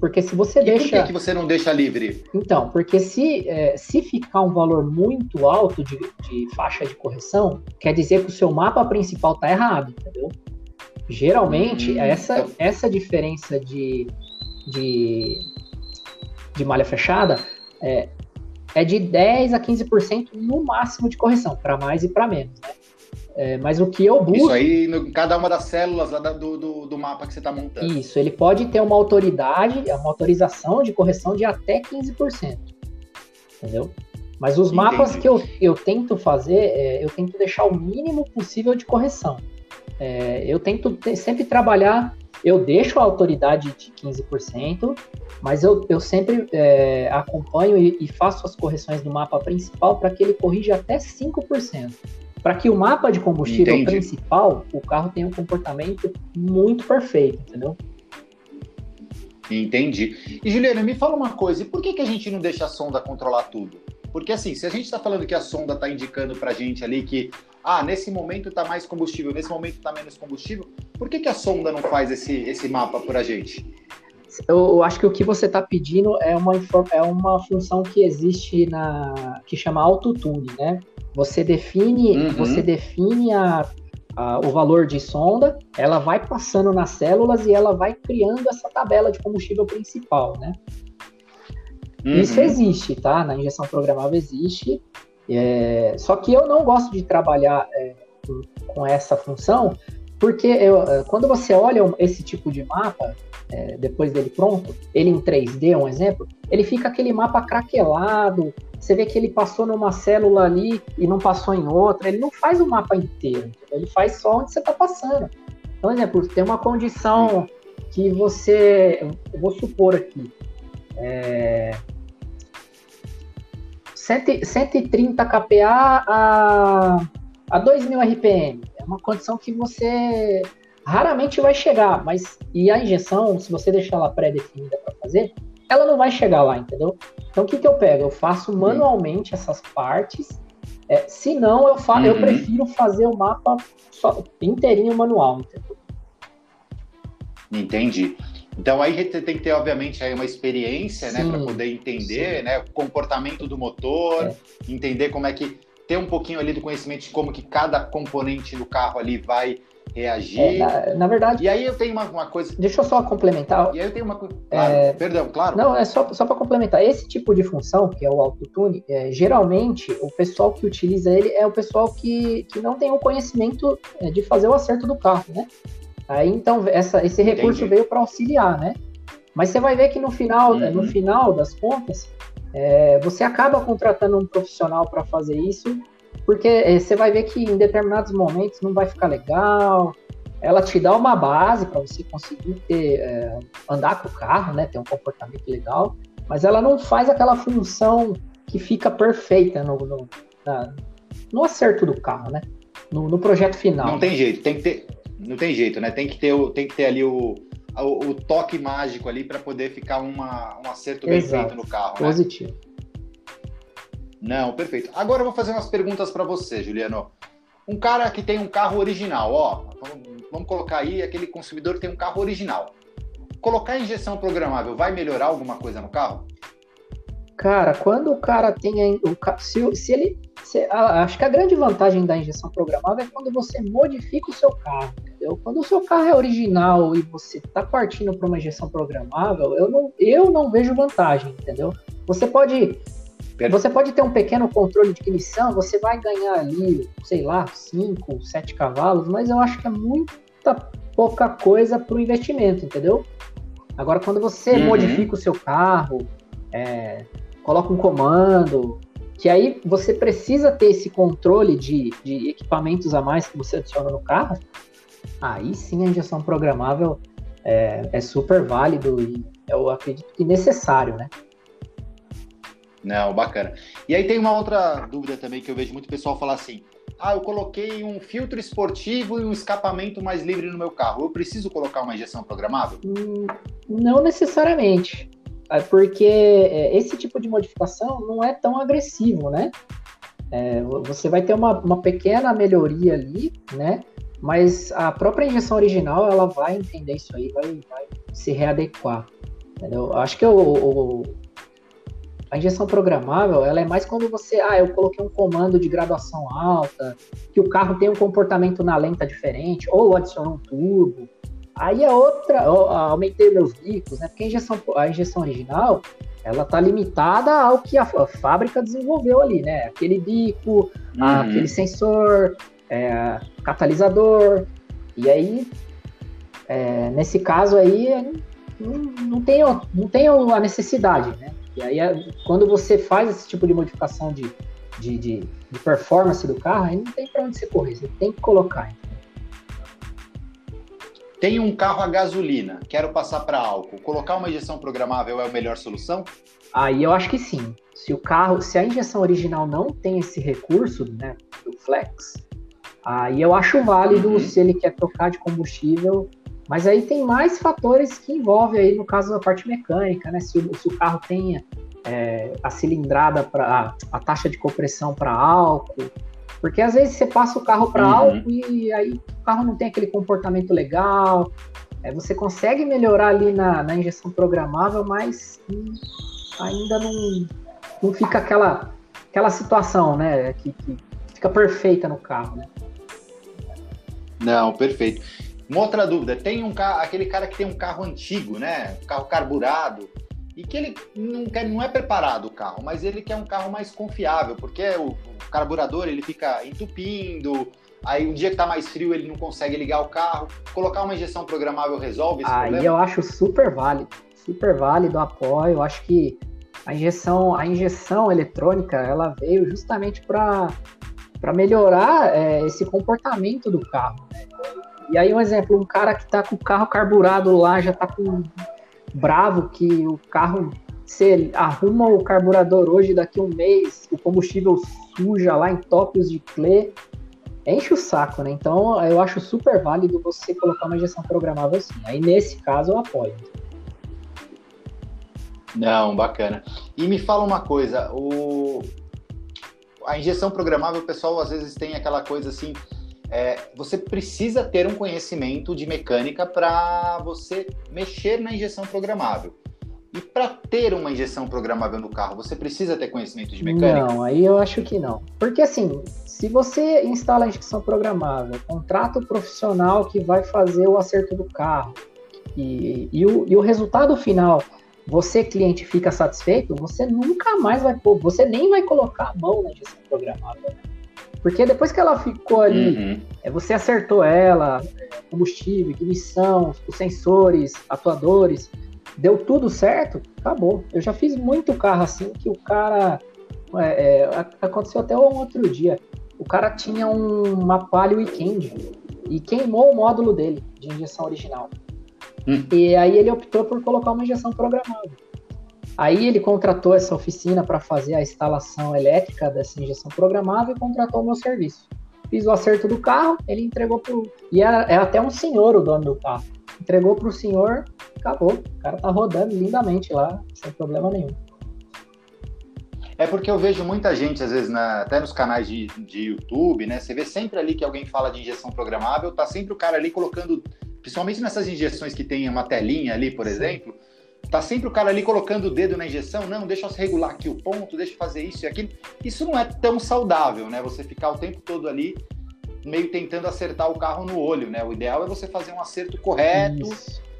Porque se você e deixa. Por que, que você não deixa livre? Então, porque se, é, se ficar um valor muito alto de, de faixa de correção, quer dizer que o seu mapa principal está errado, entendeu? Geralmente, hum, essa, então... essa diferença de, de, de malha fechada é, é de 10 a 15% no máximo de correção, para mais e para menos, né? É, mas o que eu busco. Isso aí, no, cada uma das células do, do, do mapa que você está montando. Isso, ele pode ter uma autoridade, uma autorização de correção de até 15%. Entendeu? Mas os Entendi. mapas que eu, eu tento fazer, é, eu tento deixar o mínimo possível de correção. É, eu tento sempre trabalhar, eu deixo a autoridade de 15%, mas eu, eu sempre é, acompanho e, e, faço as correções do mapa principal para que ele corrija até 5% para que o mapa de combustível Entendi. principal, o carro tenha um comportamento muito perfeito, entendeu? Entendi. E Juliana, me fala uma coisa, e por que, que a gente não deixa a sonda controlar tudo? Porque assim, se a gente está falando que a sonda está indicando para a gente ali que, ah, nesse momento está mais combustível, nesse momento está menos combustível, por que, que a sonda não faz esse, esse mapa para a gente? Eu, eu, acho que o que você está pedindo é uma, é uma função que existe na que chama autotune, né? Você define, uhum. você define a, a, o valor de sonda, ela vai passando nas células e ela vai criando essa tabela de combustível principal, né? Uhum. Isso existe, tá? Na injeção programável existe. É, só que eu não gosto de trabalhar é, com, com essa função, porque eu, eh, quando você olha esse tipo de mapa, é, depois dele pronto, ele em 3D, um exemplo, ele fica aquele mapa craquelado, você vê que ele passou numa célula ali e não passou em outra, ele não faz o mapa inteiro, ele faz só onde você está passando. Então, exemplo, tem uma condição que você, eu vou supor aqui, é, 130 kPa a, a 2000 RPM. É uma condição que você raramente vai chegar, mas e a injeção, se você deixar ela pré-definida para fazer, ela não vai chegar lá, entendeu? Então o que, que eu pego? Eu faço manualmente essas partes. É, se não, eu, fa uhum. eu prefiro fazer o mapa só, inteirinho manual, entendeu? Entendi. Então aí você tem que ter, obviamente, aí uma experiência, né, para poder entender, sim. né, o comportamento do motor, é. entender como é que ter um pouquinho ali do conhecimento de como que cada componente do carro ali vai reagir. É, na, na, verdade. E aí eu tenho uma, uma, coisa. Deixa eu só complementar. E aí eu tenho uma coisa. Claro, é... Perdão, claro. Não, é só, só para complementar. Esse tipo de função, que é o autotune, é, geralmente o pessoal que utiliza ele é o pessoal que, que não tem o conhecimento é, de fazer o acerto do carro, né? Aí então essa, esse recurso Entendi. veio para auxiliar, né? Mas você vai ver que no final, uhum. no final das contas, é, você acaba contratando um profissional para fazer isso, porque é, você vai ver que em determinados momentos não vai ficar legal. Ela te dá uma base para você conseguir ter, é, andar com o carro, né? Ter um comportamento legal, mas ela não faz aquela função que fica perfeita no, no, na, no acerto do carro, né? No, no projeto final. Não tem jeito, tem que ter não tem jeito, né? Tem que ter, tem que ter ali o, o, o toque mágico ali para poder ficar uma, um acerto bem Exato. feito no carro. Né? Não, perfeito. Agora eu vou fazer umas perguntas para você, Juliano. Um cara que tem um carro original, ó, vamos, colocar aí aquele consumidor que tem um carro original. Colocar injeção programável vai melhorar alguma coisa no carro? Cara, quando o cara tem o se, se ele se, acho que a grande vantagem da injeção programável é quando você modifica o seu carro. Entendeu? Quando o seu carro é original e você está partindo para uma injeção programável, eu não, eu não vejo vantagem, entendeu? Você pode você pode ter um pequeno controle de ignição, você vai ganhar ali, sei lá, 5, 7 cavalos, mas eu acho que é muita pouca coisa para o investimento, entendeu? Agora, quando você uhum. modifica o seu carro, é, coloca um comando, que aí você precisa ter esse controle de, de equipamentos a mais que você adiciona no carro, aí sim a injeção programável é, é super válido e eu acredito que necessário, né? Não, bacana. E aí tem uma outra dúvida também que eu vejo muito pessoal falar assim: ah, eu coloquei um filtro esportivo e um escapamento mais livre no meu carro. Eu preciso colocar uma injeção programável? Hum, não necessariamente. É porque é, esse tipo de modificação não é tão agressivo, né? É, você vai ter uma, uma pequena melhoria ali, né? Mas a própria injeção original ela vai entender isso aí, vai, vai se readequar. Entendeu? Acho que o, o, a injeção programável ela é mais quando você, ah, eu coloquei um comando de graduação alta, que o carro tem um comportamento na lenta diferente, ou adicionou um turbo, Aí a outra, eu aumentei meus bicos, né? Porque a injeção, a injeção original, ela tá limitada ao que a, a fábrica desenvolveu ali, né? Aquele bico, uhum. aquele sensor, é, catalisador. E aí, é, nesse caso aí, não, não, tem, não tem a necessidade, né? E aí, quando você faz esse tipo de modificação de, de, de, de performance do carro, aí não tem para onde você correr, você tem que colocar. Tenho um carro a gasolina, quero passar para álcool. Colocar uma injeção programável é a melhor solução? Aí eu acho que sim. Se o carro, se a injeção original não tem esse recurso, né, do flex, aí eu acho válido uhum. se ele quer trocar de combustível. Mas aí tem mais fatores que envolvem aí no caso da parte mecânica, né? Se o, se o carro tem é, a cilindrada para a, a taxa de compressão para álcool, porque às vezes você passa o carro para uhum. álcool e aí o carro não tem aquele comportamento legal. É, você consegue melhorar ali na, na injeção programável, mas hum, ainda não, não fica aquela, aquela situação, né? Que, que fica perfeita no carro, né? Não, perfeito. Uma outra dúvida, tem um carro, aquele cara que tem um carro antigo, né? Um carro carburado, e que ele não, quer, não é preparado o carro, mas ele quer um carro mais confiável, porque o, o carburador ele fica entupindo, Aí um dia que tá mais frio ele não consegue ligar o carro. Colocar uma injeção programável resolve esse Aí problema? eu acho super válido, super válido, apoio. Eu acho que a injeção, a injeção eletrônica, ela veio justamente para para melhorar é, esse comportamento do carro. Né? E aí um exemplo, um cara que tá com o carro carburado lá, já tá com bravo que o carro ele arruma o carburador hoje, daqui a um mês, o combustível suja lá, entope-os de clê, enche o saco, né? Então eu acho super válido você colocar uma injeção programável assim. Aí nesse caso eu apoio. Não, bacana. E me fala uma coisa, o... a injeção programável, o pessoal às vezes tem aquela coisa assim, é, você precisa ter um conhecimento de mecânica para você mexer na injeção programável. E para ter uma injeção programável no carro, você precisa ter conhecimento de mecânica? Não, aí eu acho que não. Porque assim, se você instala a injeção programável, contrata o profissional que vai fazer o acerto do carro, e, e, o, e o resultado final, você cliente fica satisfeito, você nunca mais vai pôr, você nem vai colocar a mão na injeção programável. Porque depois que ela ficou ali, uhum. é, você acertou ela, combustível, ignição, os sensores, atuadores, deu tudo certo, acabou. Eu já fiz muito carro assim que o cara. É, é, aconteceu até um outro dia. O cara tinha um, uma Palio Weekend e queimou o módulo dele de injeção original. Hum. E aí ele optou por colocar uma injeção programada. Aí ele contratou essa oficina para fazer a instalação elétrica dessa injeção programável e contratou o meu serviço. Fiz o acerto do carro, ele entregou pro. E era, era até um senhor o dono do carro. Entregou pro senhor, acabou. O cara tá rodando lindamente lá, sem problema nenhum. É porque eu vejo muita gente, às vezes, na, até nos canais de, de YouTube, né? Você vê sempre ali que alguém fala de injeção programável, tá sempre o cara ali colocando, principalmente nessas injeções que tem uma telinha ali, por Sim. Tá sempre o cara ali colocando o dedo na injeção, não, deixa eu regular aqui o ponto, deixa eu fazer isso e aquilo. Isso não é tão saudável, né? Você ficar o tempo todo ali meio tentando acertar o carro no olho, né? O ideal é você fazer um acerto correto,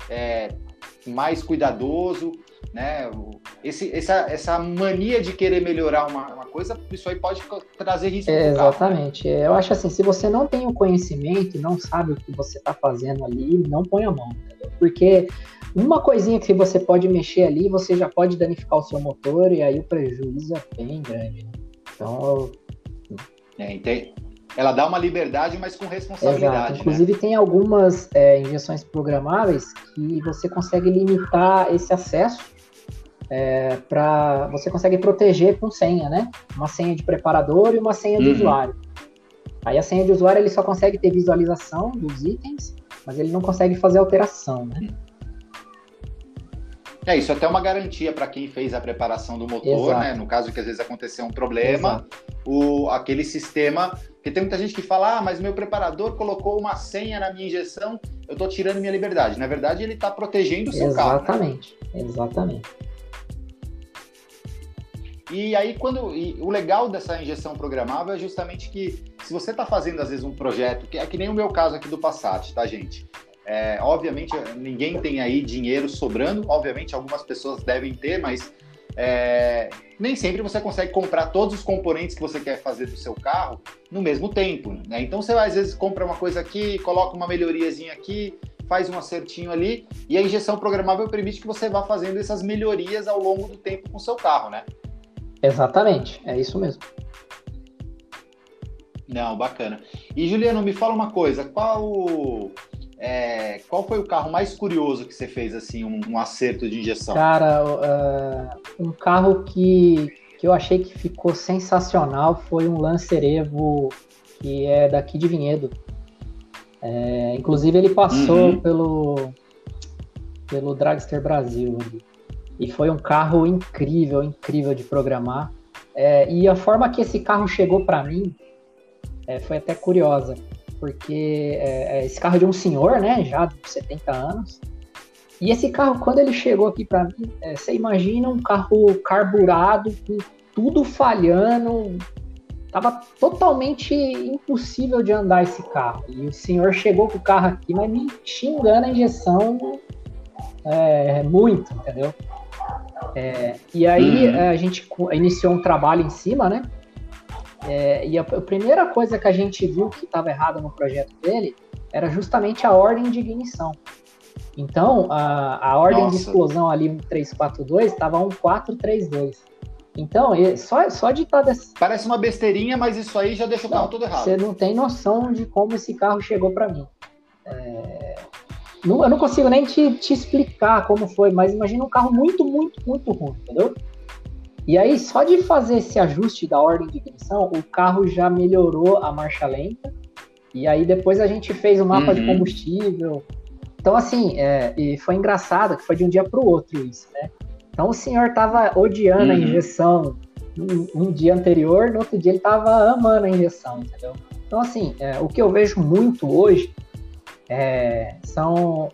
é, mais cuidadoso, né? Esse, essa, essa mania de querer melhorar uma, uma coisa, isso aí pode trazer risco. É, exatamente. Carro, né? Eu acho assim, se você não tem o conhecimento não sabe o que você está fazendo ali, não põe a mão, entendeu? Porque uma coisinha que você pode mexer ali, você já pode danificar o seu motor e aí o prejuízo é bem grande. Né? Então. É, ela dá uma liberdade, mas com responsabilidade. Exato. Né? Inclusive, né? tem algumas é, injeções programáveis que você consegue limitar esse acesso é, para. Você consegue proteger com senha, né? Uma senha de preparador e uma senha uhum. de usuário. Aí a senha de usuário ele só consegue ter visualização dos itens, mas ele não consegue fazer alteração, né? É, isso é até uma garantia para quem fez a preparação do motor, Exato. né? No caso que às vezes aconteceu um problema, o, aquele sistema porque tem muita gente que fala, ah, mas meu preparador colocou uma senha na minha injeção, eu estou tirando minha liberdade. Na verdade, ele está protegendo o seu exatamente, carro. Né? Exatamente, E aí, quando. E o legal dessa injeção programável é justamente que, se você está fazendo, às vezes, um projeto, que é que nem o meu caso aqui do Passat, tá, gente? É, obviamente, ninguém tem aí dinheiro sobrando, obviamente, algumas pessoas devem ter, mas é, nem sempre você consegue comprar todos os componentes que você quer fazer do seu carro no mesmo tempo. Né? Então você às vezes compra uma coisa aqui, coloca uma melhoriazinha aqui, faz um acertinho ali, e a injeção programável permite que você vá fazendo essas melhorias ao longo do tempo com o seu carro, né? Exatamente, é isso mesmo. Não, bacana. E Juliano, me fala uma coisa, qual é, qual foi o carro mais curioso que você fez, assim, um, um acerto de injeção? Cara, uh, um carro que, que eu achei que ficou sensacional foi um Lancer Evo, que é daqui de Vinhedo. É, inclusive, ele passou uhum. pelo, pelo Dragster Brasil. E foi um carro incrível, incrível de programar. É, e a forma que esse carro chegou para mim é, foi até curiosa porque é, é, esse carro é de um senhor, né, já de 70 anos. E esse carro, quando ele chegou aqui para mim, é, você imagina um carro carburado, com tudo falhando, tava totalmente impossível de andar esse carro. E o senhor chegou com o carro aqui, mas me xingando a injeção é, muito, entendeu? É, e aí uhum. a gente iniciou um trabalho em cima, né? É, e a, a, primeira coisa que a gente viu que estava errada no projeto dele era justamente a ordem de ignição. Então, a, a ordem Nossa. de explosão ali 1342 estava 1432. Então, só, só de estar tá desse... Parece uma besteirinha, mas isso aí já deixa o carro todo errado. Você não tem noção de como esse carro chegou para mim. É... Não, eu não consigo nem te, te explicar como foi, mas imagina um carro muito, muito, muito ruim, entendeu? E aí, só de fazer esse ajuste da ordem de ignição, o carro já melhorou a marcha lenta. E aí depois a gente fez o um mapa uhum. de combustível. Então, assim, é, e foi engraçado que foi de um dia para o outro isso, né? Então o senhor estava odiando uhum. a injeção um, um, dia anterior, no outro dia ele estava amando a injeção, entendeu? Então, assim, é, o que eu vejo muito hoje é, são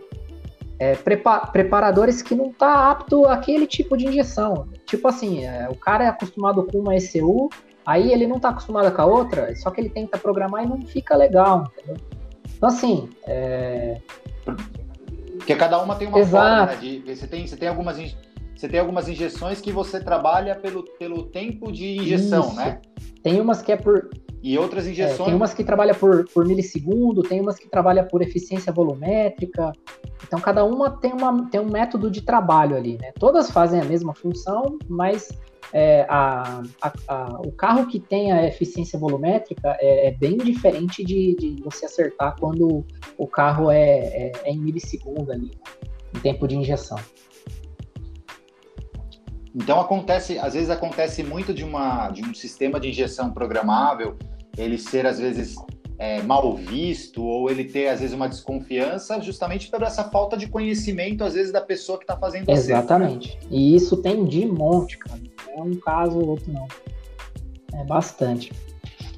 é, prepa preparadores que não tá apto àquele tipo de injeção. Tipo assim, é, o cara é acostumado com uma ECU, aí ele não tá acostumado com a outra, só que ele tenta programar e não fica legal, entendeu? Então assim, é... Porque cada uma tem uma Exato. forma, né? De, você, tem, você, tem algumas, você tem algumas injeções que você trabalha pelo, pelo tempo de injeção, Isso. né? Tem umas que é por e outras injeções. É, tem umas que trabalha por, por milissegundo, tem umas que trabalha por eficiência volumétrica. Então, cada uma tem, uma tem um método de trabalho ali, né? Todas fazem a mesma função, mas é, a, a, a, o carro que tem a eficiência volumétrica é, é bem diferente de, de, você acertar quando o carro é, é, é em milissegundo ali, em tempo de injeção. Então acontece, às vezes acontece muito de, uma, de um sistema de injeção programável ele ser às vezes é, mal visto ou ele ter às vezes uma desconfiança justamente por essa falta de conhecimento às vezes da pessoa que está fazendo Exatamente. E isso tem de monte, cara. É um caso ou outro não. É bastante.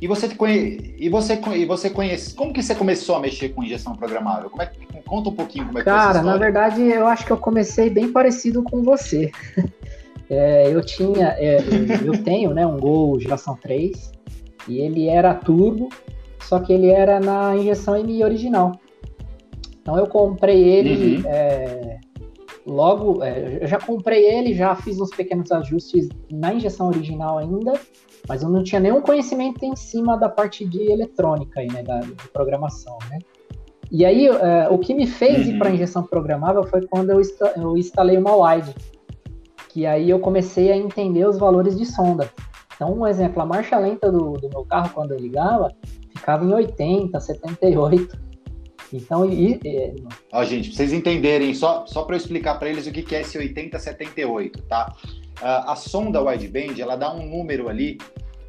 E você conhe... e você e você conhece como que você começou a mexer com injeção programável? Como é que... conta um pouquinho como é que Cara, na verdade eu acho que eu comecei bem parecido com você. [LAUGHS] É, eu tinha, é, eu tenho, né, um Gol geração 3 e ele era turbo, só que ele era na injeção MI original. Então eu comprei ele uhum. é, logo, é, eu já comprei ele, já fiz uns pequenos ajustes na injeção original ainda, mas eu não tinha nenhum conhecimento em cima da parte de eletrônica aí, né, da, de programação, né? E aí, é, o que me fez uhum. ir para injeção programável foi quando eu, eu instalei uma wide, que aí eu comecei a entender os valores de sonda. Então, um exemplo, a marcha lenta do, do meu carro, quando eu ligava, ficava em 80, 78. Então, e, e... Ó, gente, pra vocês entenderem, só, só para eu explicar para eles o que, que é esse 80, 78, tá? Uh, a sonda wideband, ela dá um número ali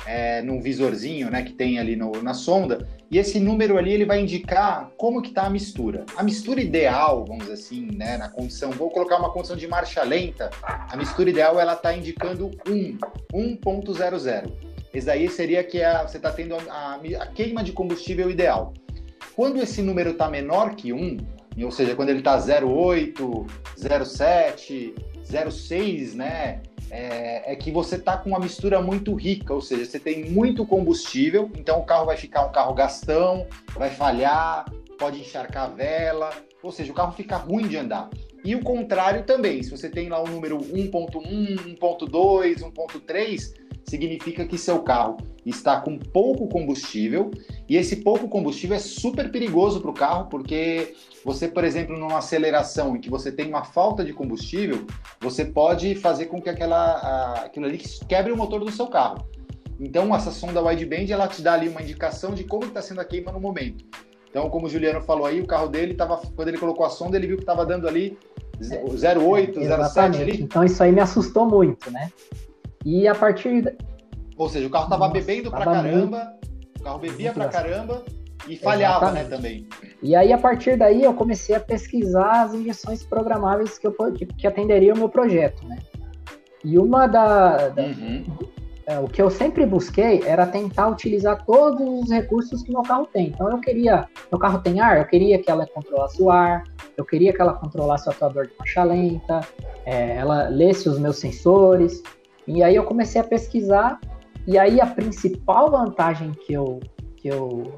é, num visorzinho, né, que tem ali no, na sonda, e esse número ali ele vai indicar como que está a mistura. A mistura ideal, vamos dizer assim, né, na condição, vou colocar uma condição de marcha lenta, a mistura ideal ela está indicando 1, 1.00. Esse daí seria que a, você está tendo a, a, queima de combustível ideal. Quando esse número está menor que 1, ou seja, quando ele está 0,8, 0,7, 0,6, né, é, é, que você está com uma mistura muito rica, ou seja, você tem muito combustível, então o carro vai ficar um carro gastão, vai falhar, pode encharcar a vela, ou seja, o carro fica ruim de andar. E o contrário também, se você tem lá o número 1.1, 1.2, 1.3, significa que seu carro está com pouco combustível e esse pouco combustível é super perigoso para o carro porque você, por exemplo, numa aceleração em que você tem uma falta de combustível, você pode fazer com que aquela, aquilo ali quebre o motor do seu carro. Então, essa sonda wideband ela te dá ali uma indicação de como está sendo a queima no momento. Então, como o Juliano falou aí, o carro dele estava, quando ele colocou a sonda, ele viu que estava dando ali 0,8, 0,7 ali. Então, isso aí me assustou muito, né? E a partir. Ou seja, o carro estava bebendo pra caramba, muito... o carro bebia pra caramba e falhava, né, também. E aí, a partir daí, eu comecei a pesquisar as injeções programáveis que, eu, que, que atenderiam o meu projeto, né? E uma da. da uhum. é, o que eu sempre busquei era tentar utilizar todos os recursos que meu carro tem. Então, eu queria. Meu carro tem ar, eu queria que ela controlasse o ar, eu queria que ela controlasse o atuador de marcha lenta, é, ela lesse os meus sensores. E aí eu comecei a pesquisar, e aí a principal vantagem que eu, que eu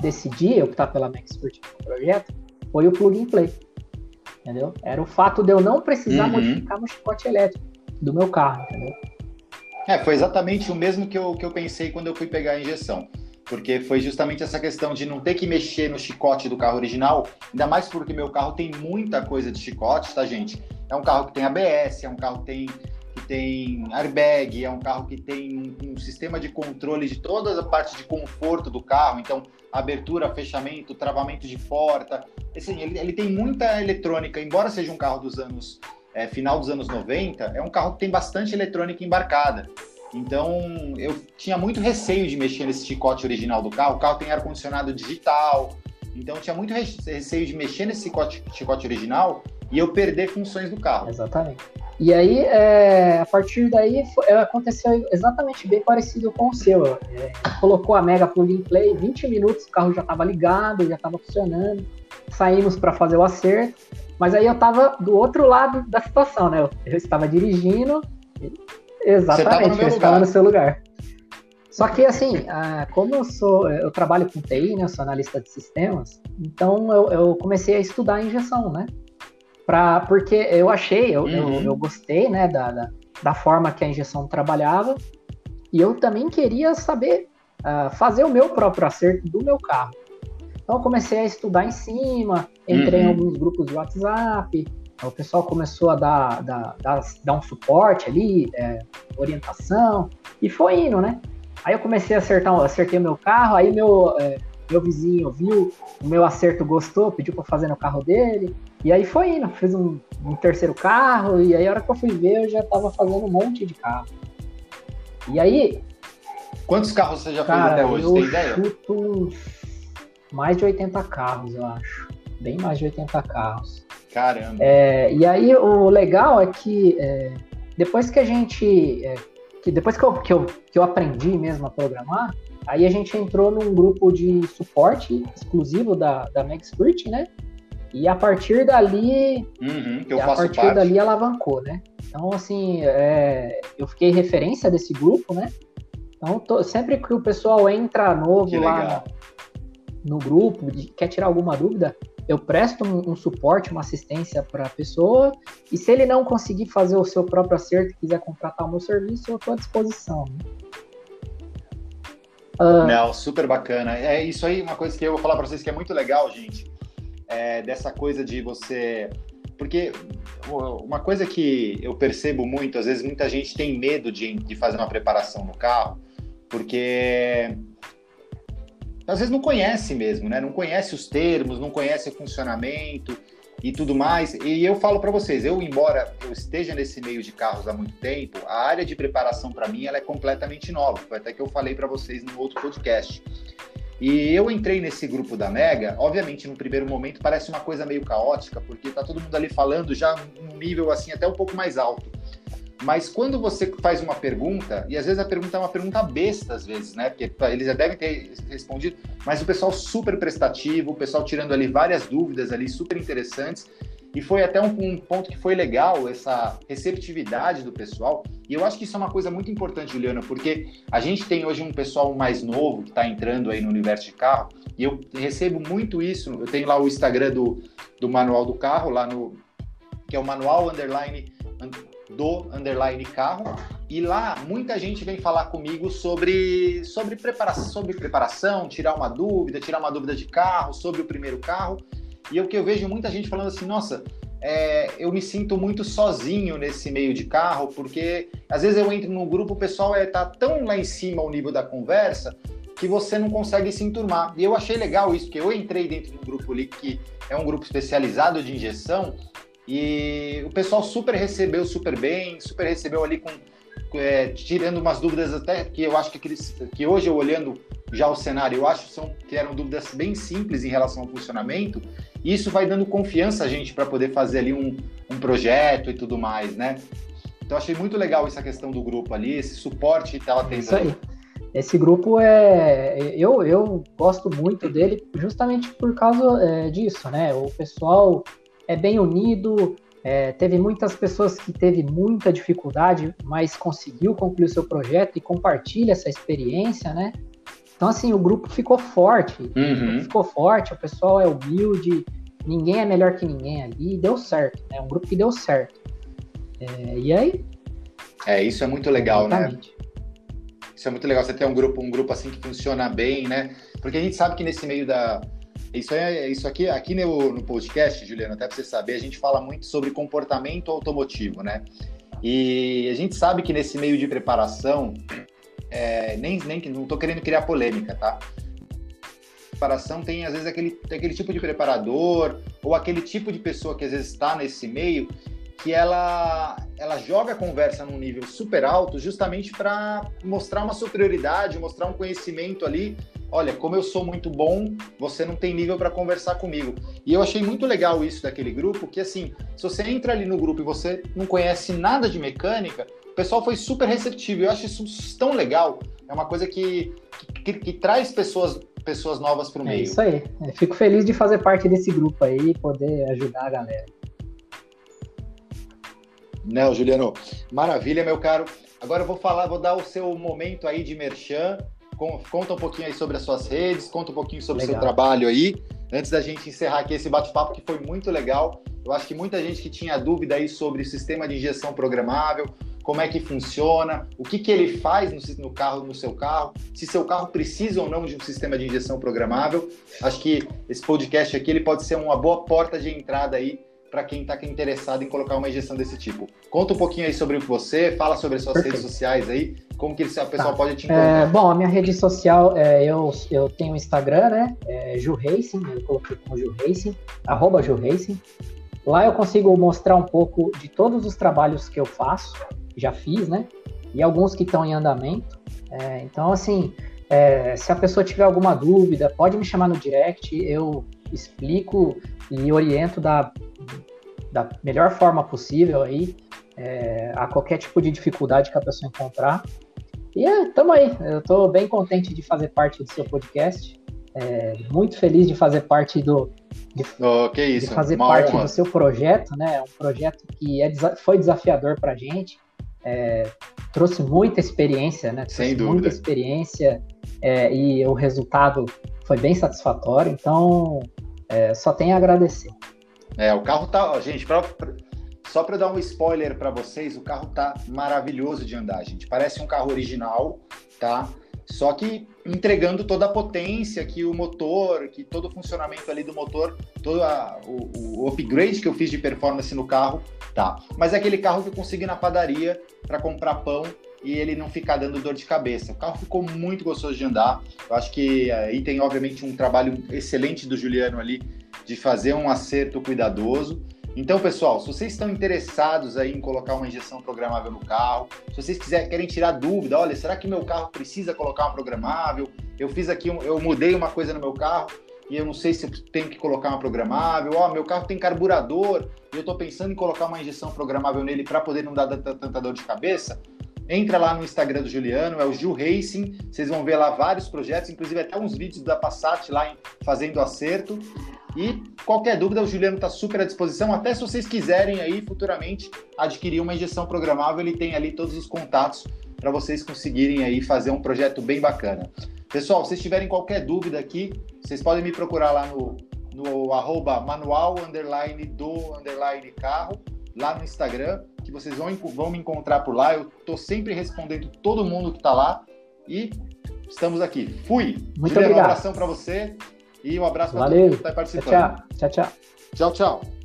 decidi optar pela MaxPort no projeto foi o plug and play. Entendeu? Era o fato de eu não precisar uhum. modificar meu chicote elétrico do meu carro, entendeu? É, foi exatamente o mesmo que eu, que eu pensei quando eu fui pegar a injeção. Porque foi justamente essa questão de não ter que mexer no chicote do carro original, ainda mais porque meu carro tem muita coisa de chicote, tá, gente? É um carro que tem ABS, é um carro que tem, tem airbag, é um carro que tem um, sistema de controle de toda a parte de conforto do carro, então abertura, fechamento, travamento de porta. Assim, ele, ele tem muita eletrônica, embora seja um carro dos anos é, final dos anos 90, é um carro que tem bastante eletrônica embarcada. Então, eu tinha muito receio de mexer nesse chicote original do carro. O carro tem ar-condicionado digital. Então, eu tinha muito receio de mexer nesse chicote, chicote original e eu perder funções do carro. Exatamente. E aí, é, a partir daí, foi, aconteceu exatamente bem parecido com o seu. É, colocou a Mega Plug in Play, 20 minutos o carro já estava ligado, já estava funcionando. Saímos para fazer o acerto, mas aí eu estava do outro lado da situação, né? Eu, eu estava dirigindo, Exatamente, eu estava no seu lugar. Só que assim, como eu sou, eu trabalho com TI, né? Eu sou analista de sistemas, então eu, eu comecei a estudar a injeção, né? Pra, porque eu achei, eu, uhum. eu, eu, gostei, né, da, da, da, forma que a injeção trabalhava, e eu também queria saber uh, fazer o meu próprio acerto do meu carro. Então eu comecei a estudar em cima, entrei uhum. em alguns grupos de WhatsApp, o pessoal começou a dar, dar, dar, dar um suporte ali, é, orientação, e foi indo, né? Aí eu comecei a acertar, acertei o meu carro, aí meu, é, meu vizinho viu o meu acerto, gostou, pediu para fazer no carro dele, e aí foi indo, fiz um, um, terceiro carro, e aí a hora que eu fui ver, eu já tava fazendo um monte de carro. E aí... Quantos carros você já cara, fez até hoje, tem ideia? chuto mais de 80 carros, eu acho. Bem mais de 80 carros. Caramba. É, e aí o legal é que é, depois que a gente. É, que depois que eu, que, eu, que eu aprendi mesmo a programar, aí a gente entrou num grupo de suporte exclusivo da, da MagScript, né? E a partir dali. Uhum, que eu a faço partir parte. dali alavancou, né? Então, assim, é, eu fiquei referência desse grupo, né? Então, tô, sempre que o pessoal entra novo lá no, no grupo, quer tirar alguma dúvida, eu presto um, um suporte, uma assistência para a pessoa, e se ele não conseguir fazer o seu próprio acerto e quiser contratar o meu serviço, eu estou à disposição. Né? Uh... Não, super bacana. É isso aí, uma coisa que eu vou falar para vocês que é muito legal, gente, é dessa coisa de você. Porque uma coisa que eu percebo muito, às vezes muita gente tem medo de, de fazer uma preparação no carro, porque às vezes não conhece mesmo, né? Não conhece os termos, não conhece o funcionamento e tudo mais. E eu falo para vocês, eu embora eu esteja nesse meio de carros há muito tempo, a área de preparação para mim ela é completamente nova. Foi até que eu falei para vocês no outro podcast. E eu entrei nesse grupo da Mega, obviamente no primeiro momento parece uma coisa meio caótica, porque tá todo mundo ali falando já num nível assim até um pouco mais alto. Mas quando você faz uma pergunta, e às vezes a pergunta é uma pergunta besta, às vezes, né? Porque eles já devem ter respondido, mas o pessoal super prestativo, o pessoal tirando ali várias dúvidas ali super interessantes. E foi até um, um, ponto que foi legal, essa receptividade do pessoal. E eu acho que isso é uma coisa muito importante, Juliana, porque a gente tem hoje um pessoal mais novo que está entrando aí no universo de carro, e eu recebo muito isso. Eu tenho lá o Instagram do, do Manual do Carro, lá no. que é o Manual Underline do underline carro. E lá muita gente vem falar comigo sobre, sobre, preparação, sobre preparação, tirar uma dúvida, tirar uma dúvida de carro, sobre o primeiro carro. E o que eu vejo muita gente falando assim, nossa, é, eu me sinto muito sozinho nesse meio de carro, porque às vezes eu entro num grupo, o pessoal é, tá tão lá em cima o nível da conversa que você não consegue se enturmar. E eu achei legal isso, porque eu entrei dentro de um grupo ali que é um grupo especializado de injeção, e o pessoal super recebeu super bem, super recebeu ali com é, tirando umas dúvidas até que eu acho que, aqueles, que hoje eu olhando já o cenário, eu acho são, que eram dúvidas bem simples em relação ao funcionamento. E isso vai dando confiança a gente para poder fazer ali um, um projeto e tudo mais, né? Então achei muito legal essa questão do grupo ali, esse suporte que ela tem. Isso aí. Esse grupo é. Eu, eu gosto muito dele justamente por causa é, disso, né? O pessoal é bem unido, é, teve muitas pessoas que teve muita dificuldade, mas conseguiu concluir o seu projeto e compartilha essa experiência, né? Então, assim, o grupo ficou forte, uhum. ficou forte, o pessoal é humilde, ninguém é melhor que ninguém ali, e deu certo, é né? um grupo que deu certo. É, e aí? É, isso é muito legal, né? Exatamente. né? Isso é muito legal, você ter um grupo, um grupo assim que funciona bem, né? Porque a gente sabe que nesse meio da. Isso, é, isso aqui, aqui no, no podcast, Juliano, até para você saber, a gente fala muito sobre comportamento automotivo, né? E a gente sabe que nesse meio de preparação, é, nem, nem não estou querendo criar polêmica, tá? Preparação tem às vezes aquele, aquele tipo de preparador ou aquele tipo de pessoa que às vezes está nesse meio que ela, ela joga a conversa num nível super alto justamente para mostrar uma superioridade, mostrar um conhecimento ali. Olha, como eu sou muito bom, você não tem nível para conversar comigo. E eu achei muito legal isso daquele grupo, que assim, se você entra ali no grupo e você não conhece nada de mecânica, o pessoal foi super receptivo. Eu acho isso tão legal. É uma coisa que, que, que traz pessoas pessoas novas para o é meio. É isso aí. Eu fico feliz de fazer parte desse grupo aí e poder ajudar a galera. Não, Juliano, maravilha, meu caro. Agora eu vou falar, vou dar o seu momento aí de merchan. Conta um pouquinho aí sobre as suas redes, conta um pouquinho sobre o seu trabalho aí. Antes da gente encerrar aqui esse bate-papo que foi muito legal. Eu acho que muita gente que tinha dúvida aí sobre o sistema de injeção programável, como é que funciona, o que, que ele faz no, no, carro, no seu carro, se seu carro precisa ou não de um sistema de injeção programável. Acho que esse podcast aqui ele pode ser uma boa porta de entrada aí para quem está interessado em colocar uma injeção desse tipo. Conta um pouquinho aí sobre você, fala sobre as suas Perfeito. redes sociais aí, como que o pessoal tá. pode te encontrar. É, bom, a minha rede social, é, eu, eu tenho o Instagram, né, é Ju Racing, eu coloquei como Ju Racing, arroba Ju Racing. Lá eu consigo mostrar um pouco de todos os trabalhos que eu faço, já fiz, né, e alguns que estão em andamento. É, então, assim, é, se a pessoa tiver alguma dúvida, pode me chamar no direct, eu explico e oriento da da melhor forma possível aí é, a qualquer tipo de dificuldade que a pessoa encontrar. E é, tamo aí. Eu estou bem contente de fazer parte do seu podcast. É, muito feliz de fazer parte do de, oh, que isso, de fazer parte honra. do seu projeto, né? Um projeto que é, foi desafiador para a gente. É, trouxe muita experiência, né? Trouxe Sem dúvida. Muita experiência é, e o resultado foi bem satisfatório. Então, é, só tenho a agradecer. É, o carro tá. Gente, pra, só para dar um spoiler para vocês, o carro tá maravilhoso de andar, gente. Parece um carro original, tá? Só que entregando toda a potência que o motor, que todo o funcionamento ali do motor, todo a, o, o, upgrade que eu fiz de performance no carro, tá. Mas é aquele carro que eu consigo na padaria para comprar pão e ele não ficar dando dor de cabeça. O carro ficou muito gostoso de andar. Eu acho que aí tem, obviamente, um trabalho excelente do Juliano ali de fazer um acerto cuidadoso. Então, pessoal, se vocês estão interessados aí em colocar uma injeção programável no carro, se vocês quiserem, querem tirar dúvida, olha, será que meu carro precisa colocar uma programável? Eu fiz aqui, eu mudei uma coisa no meu carro e eu não sei se eu tenho que colocar uma programável. Ó, oh, meu carro tem carburador e eu estou pensando em colocar uma injeção programável nele para poder não dar tanta dor de cabeça. Entra lá no Instagram do Juliano, é o Gil Racing. Vocês vão ver lá vários projetos, inclusive até uns vídeos da Passat lá em, fazendo acerto. E qualquer dúvida, o Juliano está super à disposição. Até se vocês quiserem aí futuramente adquirir uma injeção programável, ele tem ali todos os contatos para vocês conseguirem aí fazer um projeto bem bacana. Pessoal, se vocês tiverem qualquer dúvida aqui, vocês podem me procurar lá no, no arroba manual underline do underline carro, lá no Instagram, que vocês vão, vão me encontrar por lá. Eu estou sempre respondendo todo mundo que está lá. E estamos aqui. Fui! Muito obrigado. Um abração para você. E um abraço para todo mundo que está participando. Tchau, tchau. Tchau, tchau.